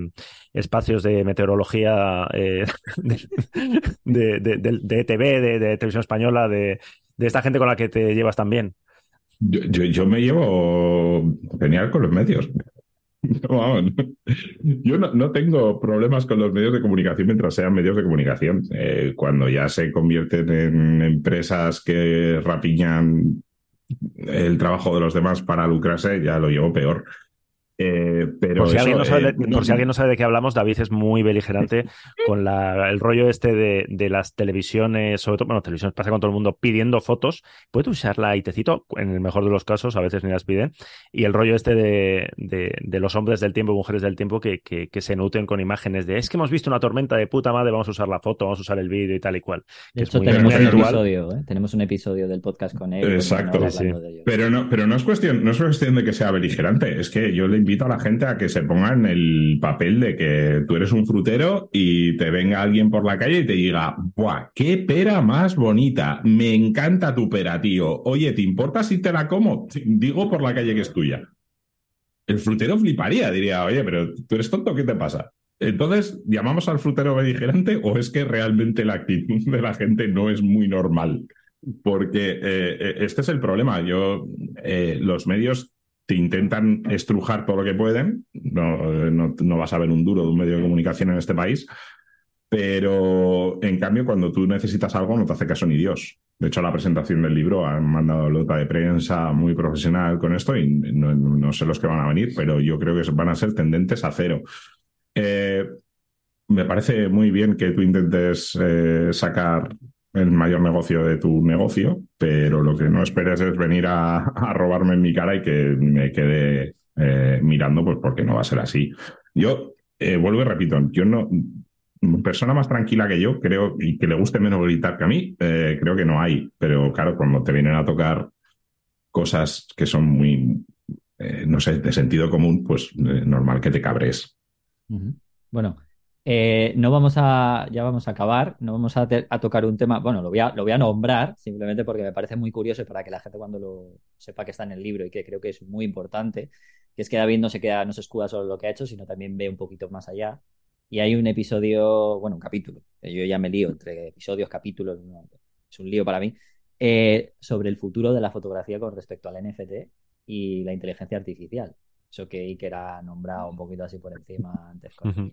espacios de meteorología eh, <laughs> de, de, de, de, ETV, de, Televisión Española, de, esta gente con la que te llevas. Yo, yo, yo me llevo genial con los medios. <laughs> Yo no, tengo problemas con los medios de comunicación mientras sean medios de comunicación. Eh, cuando ya se convierten en empresas que rapiñan el trabajo de los demás para lucrarse, ya lo llevo peor. Eh, pero por, si alguien no sabe, de, por si alguien no sabe de qué hablamos, David es muy beligerante <laughs> con la, el rollo este de, de, las televisiones, sobre todo, bueno, televisiones pasa con todo el mundo pidiendo fotos. Puede usarla y te cito, en el mejor de los casos, a veces ni las piden. Y el rollo este de, de los hombres del tiempo y mujeres del tiempo que, que, que, se nutren con imágenes de es que hemos visto una tormenta de puta madre, vamos a usar la foto, vamos a usar el vídeo y tal y cual. De hecho, tenemos, un episodio, ¿eh? tenemos un episodio del podcast con él. Exacto, sí. Pero, no, pero no, es cuestión, no es cuestión de que sea beligerante, es que yo le invito a la gente a que se ponga en el papel de que tú eres un frutero y te venga alguien por la calle y te diga, ¡buah! ¡Qué pera más bonita! Me encanta tu pera, tío. Oye, ¿te importa si te la como? Digo por la calle que es tuya. El frutero fliparía, diría, oye, pero tú eres tonto, ¿qué te pasa? Entonces, ¿llamamos al frutero beligerante o es que realmente la actitud de la gente no es muy normal? Porque eh, eh, este es el problema. Yo, eh, los medios te intentan estrujar todo lo que pueden. No, no, vas a ver un duro de un medio de comunicación en este país. Pero en cambio, cuando tú necesitas algo, no te hace caso ni Dios. De hecho, la presentación del libro han mandado nota de prensa muy profesional con esto y no, sé los que van a venir, pero yo creo que van a ser tendentes a cero. Eh, me parece muy bien que tú intentes eh, sacar el mayor negocio de tu negocio, pero lo que no esperes es venir a, robarme en mi cara y que me quede eh, mirando, pues porque no va a ser así. Yo eh, vuelvo y repito, yo no, persona más tranquila que yo, creo, y que le guste menos gritar que a mí, eh, creo que no hay. Pero claro, cuando te vienen a tocar cosas que son muy, no sé, de sentido común, pues normal que te cabres. Bueno, eh, no vamos a, ya vamos a acabar, no vamos a, tocar un tema, bueno, lo voy, a, lo voy a nombrar simplemente porque me parece muy curioso y para que la gente cuando lo sepa que está en el libro y que creo que es muy importante, que es que David no se queda, no se escuda solo lo que ha hecho, sino también ve un poquito más allá. Y hay un episodio, bueno, un capítulo, yo ya me lío entre episodios, capítulos, es un lío para mí, eh, sobre el futuro de la fotografía con respecto al NFT y la inteligencia artificial eso que Iker ha nombrado un poquito así por encima antes con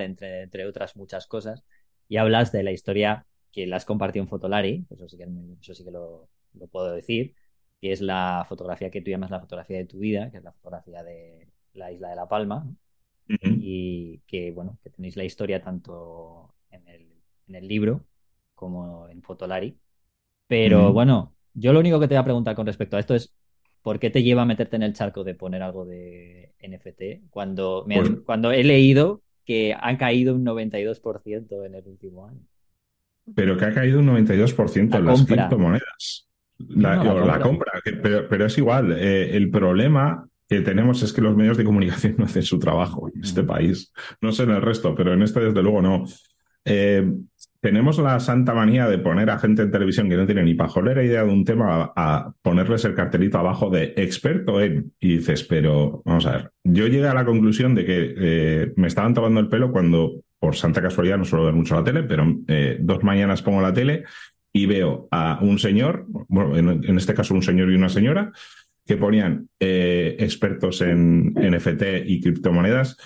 entre, entre otras muchas cosas, y hablas de la historia que la has compartido en Fotolari, eso sí que, eso sí que lo, puedo decir, que es la fotografía que tú llamas la fotografía de tu vida, que es la fotografía de la isla de La Palma, y que, bueno, que tenéis la historia tanto en el, en el libro como en Fotolari. Pero bueno, yo lo único que te voy a preguntar con respecto a esto es, ¿por qué te lleva a meterte en el charco de poner algo de NFT cuando, me pues cuando he leído que han caído un 92% en el último año? Pero que ha caído un 92% en las criptomonedas. La, compra, pero, es igual. Eh, el problema que tenemos es que los medios de comunicación <laughs> no hacen su trabajo en este mm. país. No sé en el resto, pero en este desde luego no. Eh, tenemos la santa manía de poner a gente en televisión que no tiene ni pajolera idea de un tema a, ponerles el cartelito abajo de experto en. Y dices, pero vamos a ver. Yo llegué a la conclusión de que eh, me estaban tomando el pelo cuando, por santa casualidad, no suelo ver mucho la tele, pero eh, dos mañanas pongo la tele y veo a un señor, bueno, en, este caso un señor y una señora, que ponían eh, expertos en NFT y criptomonedas.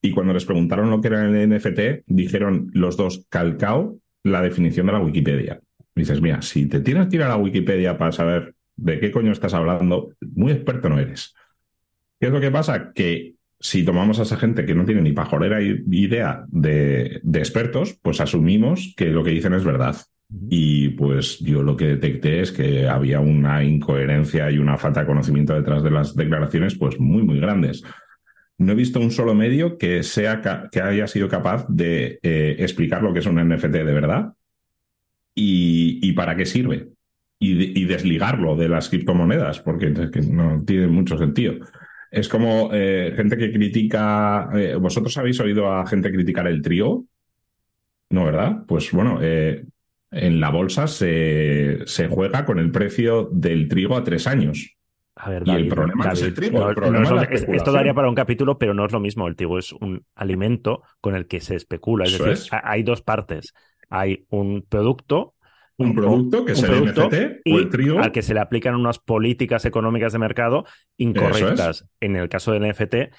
Y cuando les preguntaron lo que era el NFT, dijeron los dos calcao la definición de la Wikipedia. Dices, mira, si te tienes que ir a la Wikipedia para saber de qué coño estás hablando, muy experto no eres. ¿Qué es lo que pasa? Que si tomamos a esa gente que no tiene ni pajolera idea de, de expertos, pues asumimos que lo que dicen es verdad. Y pues yo lo que detecté es que había una incoherencia y una falta de conocimiento detrás de las declaraciones, pues muy, muy grandes no he visto un solo medio que, sea, que haya sido capaz de eh, explicar lo que es un NFT de verdad y, para qué sirve. y, y desligarlo de las criptomonedas, porque no tiene mucho sentido. Es como eh, gente que critica. eh, ¿Vosotros habéis oído a gente criticar el trigo? No, ¿verdad? Pues bueno, en la bolsa se, se juega con el precio del trigo a tres años. A ver, Y el David, problema no es David, el trigo, no- el problema no es lo- es la es- esto daría para un capítulo, pero no es lo mismo. El trigo es un alimento con el que se especula. Es Eso decir, hay dos partes. Hay un producto. Un producto que un es el producto NFT y o el trigo. al que se le aplican unas políticas económicas de mercado incorrectas. En el caso del NFT,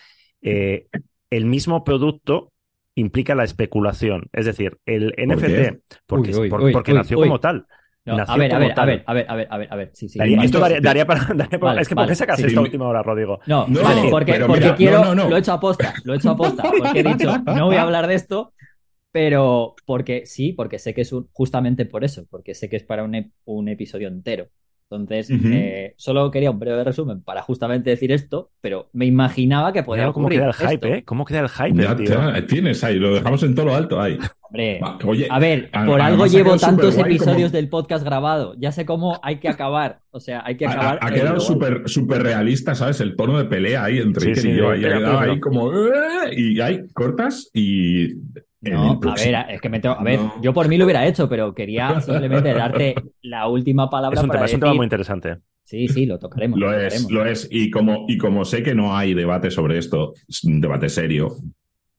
eh, el mismo producto implica la especulación. Es decir, el? NFT, porque, Uy, uy, por- uy, porque uy, nació uy. como tal. No, a ver, a ver, a ver, a ver, a ver, a ver, a ver. Sí, sí. Daría- vale. esto daría, daría para, <laughs> daría para- Vale, es que ¿por qué vale, sacas sí. esto a Sí. última hora, Rodrigo? No, No, vale, porque, porque mira, quiero, no, no, no. lo he hecho aposta, lo he hecho aposta, <laughs> porque he dicho, no voy a hablar de esto, pero porque sí, porque sé que es un- justamente por eso, porque sé que es para un, ep- un episodio entero. Entonces, eh, solo quería un breve resumen para justamente decir esto, pero me imaginaba que podía Mira cómo queda el esto. hype, ¿eh? ¿Cómo queda el hype, Ya, tío? ya, tienes ahí, lo dejamos en todo lo alto ahí. Hombre, Va, Oye, a ver, a- por algo llevo tantos episodios como- del podcast grabado. Ya sé cómo hay que acabar. O sea, hay que Ha, acabar. ha quedado súper súper realista, ¿sabes? El tono de pelea ahí entre Sí, Iker sí, y yo. Ahí ha quedado ahí como. "Eh", Y ahí cortas y. No, a ver, es que me tengo, a ver, No. yo por mí lo hubiera hecho, pero quería <laughs> simplemente darte la última palabra Es un, para tema, es un tema muy interesante. sí, sí, lo tocaremos. Lo lo es, tocaremos. lo es. Y como, y como sé que no hay debate sobre esto, es un debate serio,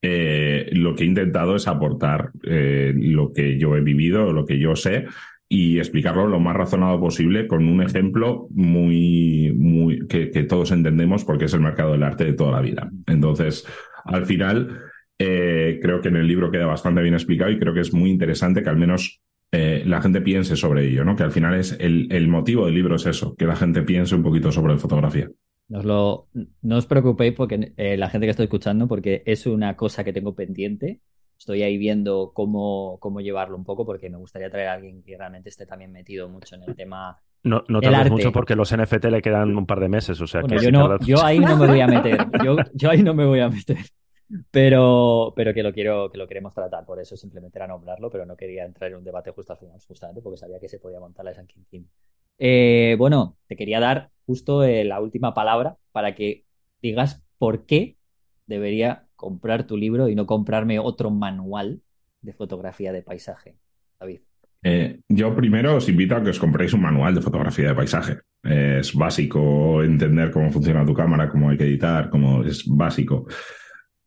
eh, lo que he intentado es aportar eh, lo que yo he vivido, lo que yo sé, y explicarlo lo más razonado posible con un ejemplo muy, muy que, que todos entendemos porque es el mercado del arte de toda la vida. Entonces, al final, eh, creo que en el libro queda bastante bien explicado y creo que es muy interesante que al menos eh, la gente piense sobre ello, ¿no? Que al final es el, el motivo del libro es eso, que la gente piense un poquito sobre fotografía. No os, lo- no os preocupéis porque eh, la gente que estoy escuchando, porque es una cosa que tengo pendiente. Estoy ahí viendo cómo, cómo llevarlo un poco, porque me gustaría traer a alguien que realmente esté también metido mucho en el tema. No, no arte. mucho porque los NFT le quedan un par de meses, o sea Bueno, que yo, no, tardas- yo ahí no me voy a meter. Yo, yo ahí no me voy a meter. Pero, pero que lo quiero, que lo queremos tratar. Por eso simplemente era nombrarlo, pero no quería entrar en un debate justo al final, justamente porque sabía que se podía montar la de San Quintín. Eh, bueno, te quería dar justo eh, la última palabra para que digas por qué debería comprar tu libro y no comprarme otro manual de fotografía de paisaje. David. Eh, yo primero os invito a que os compréis un manual de fotografía de paisaje. Es básico entender cómo funciona tu cámara, cómo hay que editar, cómo es básico.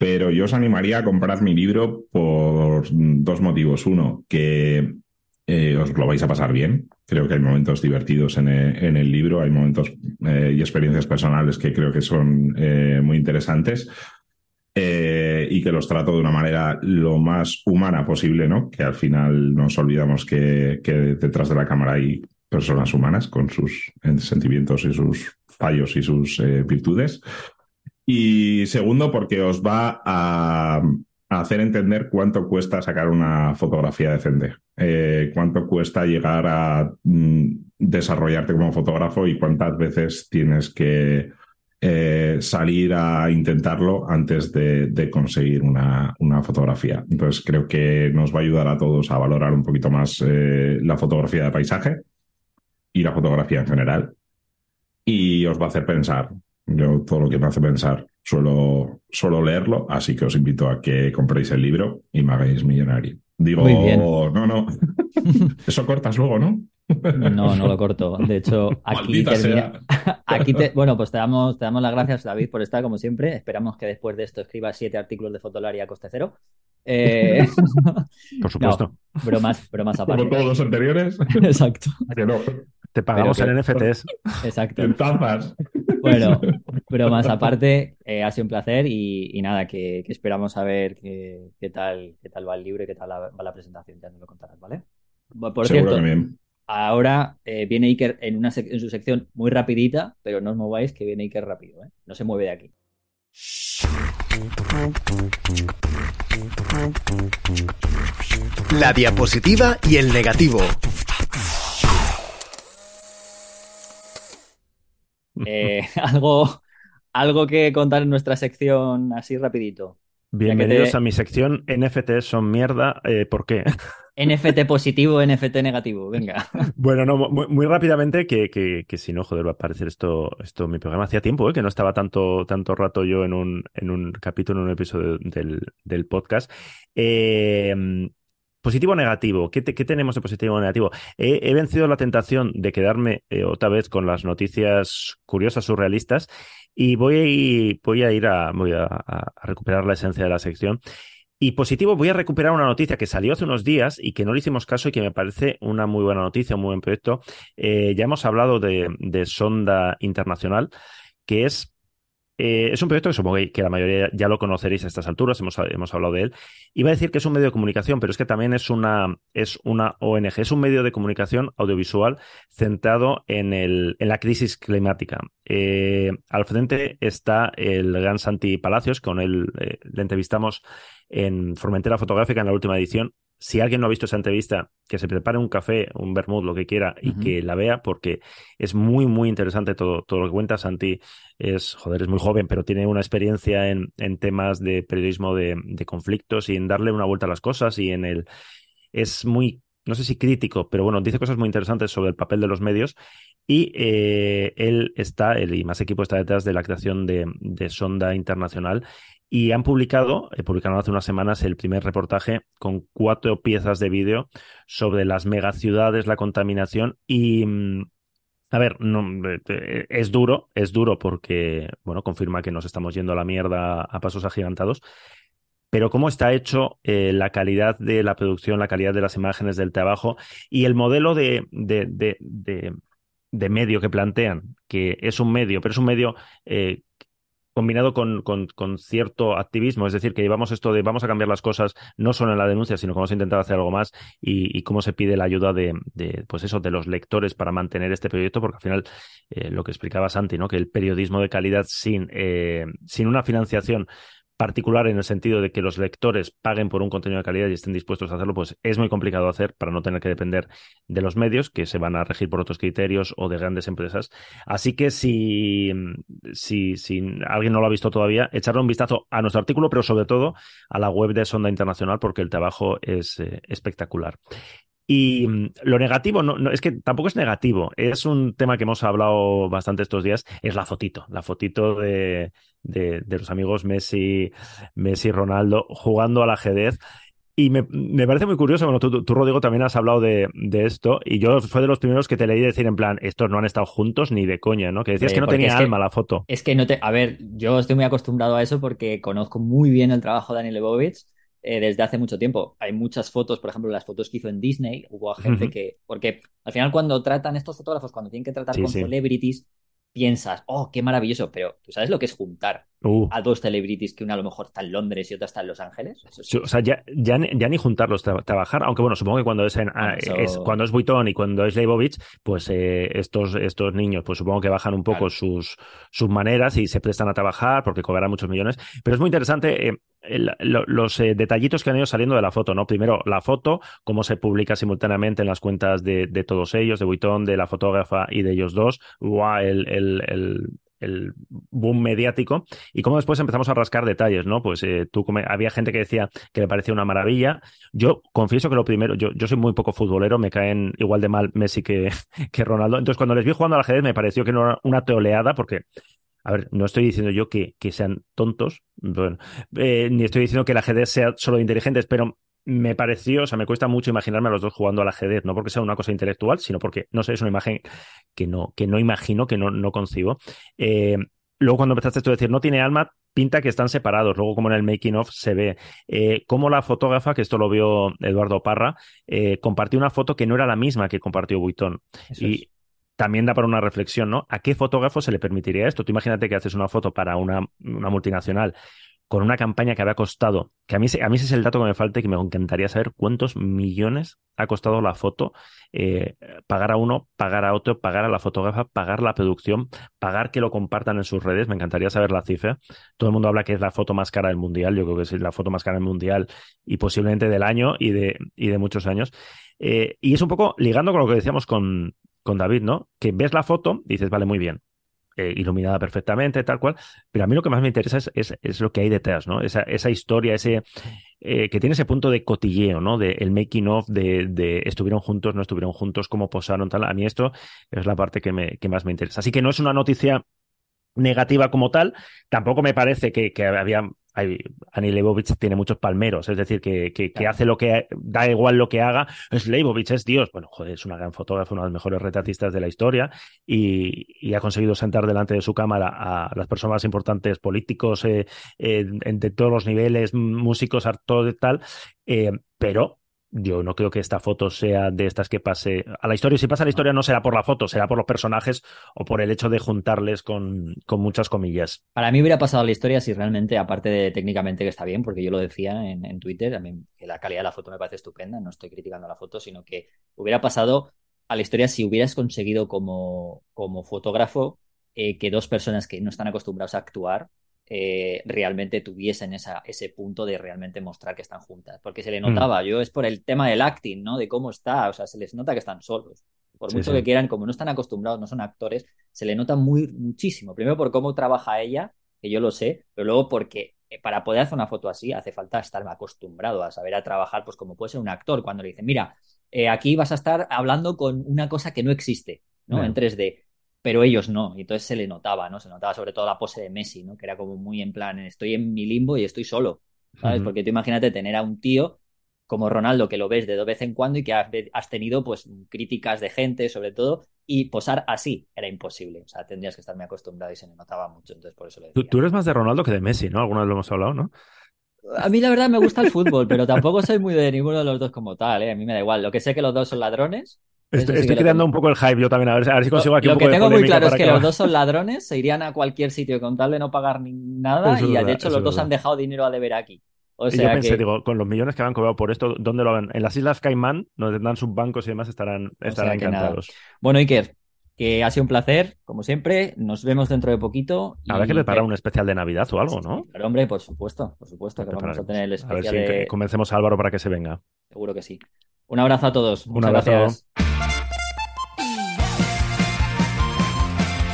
Pero yo os animaría a comprar mi libro por dos motivos. Uno, que eh, os lo vais a pasar bien. Creo que hay momentos divertidos en el, en el libro, hay momentos eh, y experiencias personales que creo que son eh, muy interesantes. Eh, y que los trato de una manera lo más humana posible, ¿no? Que al final nos olvidamos que, que detrás de la cámara hay personas humanas con sus eh, sentimientos y sus fallos y sus eh, virtudes. Y segundo, porque os va a, hacer entender cuánto cuesta sacar una fotografía decente, eh, cuánto cuesta llegar a mm, desarrollarte como fotógrafo y cuántas veces tienes que eh, salir a intentarlo antes de, de conseguir una, una, fotografía. Entonces creo que nos va a ayudar a todos a valorar un poquito más eh, la fotografía de paisaje y la fotografía en general. Y os va a hacer pensar. Yo todo lo que me hace pensar suelo, suelo leerlo, así que os invito a que compréis el libro y me hagáis millonario. Digo, Muy bien. no, no. <laughs> Eso cortas luego, ¿no? No, no lo corto. De hecho, aquí Maldita termina. sea. <laughs> Aquí te, bueno, pues te damos, te damos las gracias, David, por estar como siempre. Esperamos que después de esto escribas siete artículos de Fotolaria a coste cero. Eh, <laughs> Por supuesto. no, bromas, bromas Como aparte. todos los anteriores. Exacto, que no. Te pagamos en que- NFTs. <laughs> exacto. En tazas. Bueno, bromas <laughs> aparte, eh, ha sido un placer y, y nada, que, que esperamos a ver qué, qué tal, qué tal va el libro y qué tal la- va la presentación. Ya nos lo contarás, ¿vale? Por Seguro cierto, que bien. Ahora eh, viene Iker en, una sec- en su sección muy rapidita, pero no os mováis que viene Iker rápido, ¿eh? No se mueve de aquí. La diapositiva y el negativo. Eh, <laughs> algo, algo que contar en nuestra sección así rapidito. Bienvenidos te- a mi sección NFTs son mierda. eh, ¿Por qué? NFT positivo, NFT negativo, venga. <laughs> Bueno, no, muy, muy rápidamente, que, que, que, si no, joder, va a aparecer esto, esto mi programa. Hacía tiempo ¿eh? que no estaba tanto, tanto rato yo en un, en un capítulo, en un episodio del, del podcast. Eh, Positivo o negativo. ¿Qué, te, ¿Qué, tenemos de positivo o negativo? He, vencido la tentación de quedarme eh, otra vez con las noticias curiosas, surrealistas, y voy a ir, a, recuperar la esencia de la sección. Y positivo, voy a recuperar una noticia que salió hace unos días y que no le hicimos caso y que me parece una muy buena noticia, un muy buen proyecto. Eh, ya hemos hablado de Sonda Internacional, que es eh, es un proyecto que supongo que la mayoría ya lo conoceréis a estas alturas, hemos, hemos, hablado de él. Iba a decir que es un medio de comunicación, pero es que también es una, es una ONG, es un medio de comunicación audiovisual centrado en, el, en la crisis climática. Eh, al frente está el gran Santi Palacios, con él eh, le entrevistamos en Formentera Fotográfica en la última edición si alguien no ha visto esa entrevista, que se prepare un café, un vermut, lo que quiera, y uh -huh. que la vea, porque es muy, muy interesante todo, todo lo que cuenta. Santi es, joder, es muy joven, pero tiene una experiencia en, en temas de periodismo de, de, conflictos y en darle una vuelta a las cosas y en el... Es muy, no sé si crítico, pero bueno, dice cosas muy interesantes sobre el papel de los medios y eh, él está, él y más equipo está detrás de la creación de, de Sonda Internacional y han publicado, eh, publicaron hace unas semanas el primer reportaje con cuatro piezas de vídeo sobre las megaciudades, la contaminación y, mm, a ver, no, eh, es duro, es duro porque, bueno, confirma que nos estamos yendo a la mierda a pasos agigantados, pero cómo está hecho eh, la calidad de la producción, la calidad de las imágenes del trabajo y el modelo de, de, de, de, de medio que plantean, que es un medio, pero es un medio eh, combinado con, con, cierto activismo, es decir, que llevamos esto de vamos a cambiar las cosas no solo en la denuncia, sino que vamos a intentar hacer algo más y, y cómo se pide la ayuda de, de, pues eso, de los lectores para mantener este proyecto, porque al final eh, lo que explicaba Santi, ¿no? que el periodismo de calidad sin, eh, sin una financiación particular en el sentido de que los lectores paguen por un contenido de calidad y estén dispuestos a hacerlo, pues es muy complicado hacer para no tener que depender de los medios que se van a regir por otros criterios o de grandes empresas. Así que si, si, si alguien no lo ha visto todavía, echarle un vistazo a nuestro artículo, pero sobre todo a la web de Sonda Internacional porque el trabajo es eh, espectacular. Y lo negativo, no, no, es que tampoco es negativo, es un tema que hemos hablado bastante estos días, es la fotito, la fotito de, de, de los amigos Messi, Messi, Ronaldo jugando al ajedrez. Y me, me, parece muy curioso, bueno, tú, tú, Rodrigo, también has hablado de, de, esto, y yo fue de los primeros que te leí decir en plan, estos no han estado juntos ni de coña, ¿no? Que decías eh, que no tenía alma que, la foto. Es que no te, a ver, yo estoy muy acostumbrado a eso porque conozco muy bien el trabajo de Daniel Lebovich, eh, desde hace mucho tiempo. Hay muchas fotos, por ejemplo, las fotos que hizo en Disney, hubo gente uh -huh. que. Porque al final, cuando tratan estos fotógrafos, cuando tienen que tratar sí, con sí. celebrities, piensas, oh, qué maravilloso, pero ¿tú sabes lo que es juntar uh. a dos celebrities que una a lo mejor está en Londres y otra está en Los Ángeles? Eso sí. O sea, ya, ya, ya, ni juntarlos, tra trabajar, aunque bueno, supongo que cuando es, en, eso... es cuando es Vuitton y cuando es Leibovitz, pues eh, estos, estos niños, pues supongo que bajan un poco claro. sus, sus maneras y se prestan a trabajar porque cobrarán muchos millones. Pero es muy interesante eh, el, lo, los eh, detallitos que han ido saliendo de la foto, ¿no? Primero, la foto, cómo se publica simultáneamente en las cuentas de, de todos ellos, de Vuitton, de la fotógrafa y de ellos dos. Wow, el, el, el el boom mediático y cómo después empezamos a rascar detalles, ¿no? Pues eh, tú había gente que decía que le parecía una maravilla. Yo confieso que lo primero, yo, yo soy muy poco futbolero, me caen igual de mal Messi que, <laughs> que Ronaldo. Entonces, cuando les vi jugando al ajedrez, me pareció que no era una teoleada, porque a ver, no estoy diciendo yo que, que sean tontos, eh, ni estoy diciendo que el ajedrez sea solo de inteligentes, pero me pareció, o sea, me cuesta mucho imaginarme a los dos jugando al ajedrez, no porque sea una cosa intelectual, sino porque, no sé, es una imagen que no, que no imagino, que no, no concibo. Eh, luego cuando empezaste tú a decir, no tiene alma, pinta que están separados. Luego, como en el making of se ve eh, cómo la fotógrafa, que esto lo vio Eduardo Parra, eh, compartió una foto que no era la misma que compartió Buitón. y es. también da para una reflexión, ¿no? ¿A qué fotógrafo se le permitiría esto? Tú imagínate que haces una foto para una, una multinacional con una campaña que había costado, que a mí, a mí ese es el dato que me falta y que me encantaría saber cuántos millones ha costado la foto, eh, pagar a uno, pagar a otro, pagar a la fotógrafa, pagar la producción, pagar que lo compartan en sus redes, me encantaría saber la cifra. Todo el mundo habla que es la foto más cara del mundial, yo creo que es la foto más cara del mundial y posiblemente del año y de, y de muchos años. Eh, y es un poco ligando con lo que decíamos con, con David, ¿no? Que ves la foto y dices, vale, muy bien, eh, iluminada perfectamente, tal cual. Pero a mí lo que más me interesa es, es, lo que hay detrás, ¿no? Esa, esa historia, ese, eh, que tiene ese punto de cotilleo, ¿no? De el making of, de, de, estuvieron juntos, no estuvieron juntos, cómo posaron, tal. A mí esto es la parte que, me, que más me interesa. Así que no es una noticia negativa como tal. Tampoco me parece que, que había hay, Ani Leibovich tiene muchos palmeros, es decir, que, que, que, hace lo que da igual lo que haga. Es Leibovich, es Dios. Bueno, joder, es una gran fotógrafa, uno de los mejores retratistas de la historia y, y ha conseguido sentar delante de su cámara a las personas importantes, políticos, eh, eh, de todos los niveles, músicos, todo y tal. Eh, pero yo no creo que esta foto sea de estas que pase a la historia. Si pasa a la historia no será por la foto, será por los personajes o por el hecho de juntarles con, con muchas comillas. Para mí hubiera pasado a la historia si realmente, aparte de técnicamente que está bien, porque yo lo decía en, en Twitter, también que la calidad de la foto me parece estupenda, no estoy criticando la foto, sino que hubiera pasado a la historia si hubieras conseguido como, como fotógrafo eh, que dos personas que no están acostumbrados a actuar eh, realmente tuviesen esa, ese punto de realmente mostrar que están juntas. Porque se le notaba, mm. yo es por el tema del acting, ¿no? De cómo está, o sea, se les nota que están solos. Por mucho sí, sí. que quieran, como no están acostumbrados, no son actores, se le nota muy, muchísimo. Primero por cómo trabaja ella, que yo lo sé, pero luego porque eh, para poder hacer una foto así hace falta estar acostumbrado a saber a trabajar, pues como puede ser un actor, cuando le dicen, mira, eh, aquí vas a estar hablando con una cosa que no existe, ¿no? Bueno. En 3D pero ellos no, y entonces se le notaba, ¿no? Se notaba sobre todo la pose de Messi, ¿no? Que era como muy en plan, estoy en mi limbo y estoy solo, ¿sabes? Uh -huh. Porque tú imagínate tener a un tío como Ronaldo que lo ves de vez en cuando y que has tenido pues críticas de gente sobre todo y posar así era imposible, o sea, tendrías que estar muy acostumbrado y se me notaba mucho, entonces por eso lo decía. Tú, tú eres más de Ronaldo que de Messi, ¿no? Alguna vez lo hemos hablado, ¿no? A mí la verdad me gusta el fútbol, pero tampoco soy muy de ninguno de los dos como tal, ¿eh? A mí me da igual. Lo que sé que los dos son ladrones, Estoy, sí estoy creando un poco el hype yo también, a ver, a ver si consigo aquí Lo un poco que tengo de muy claro es que, que los dos son ladrones, se irían a cualquier sitio con tal de no pagar ni nada Eso y de hecho los dos han dejado dinero a deber aquí. O y sea yo pensé, que... digo, con los millones que han cobrado por esto, ¿dónde lo hagan? En las Islas Caimán, donde tendrán sus bancos y demás, estarán, estarán o sea encantados. Nada. Bueno, Iker, que ha sido un placer, como siempre. Nos vemos dentro de poquito. Habrá que preparar un especial de Navidad o algo, ¿no? Pero, hombre, por supuesto, por supuesto que vamos a tener el especial. A ver si de... convencemos a Álvaro para que se venga. Seguro que sí. Un abrazo a todos. Un Muchas abrazo. gracias.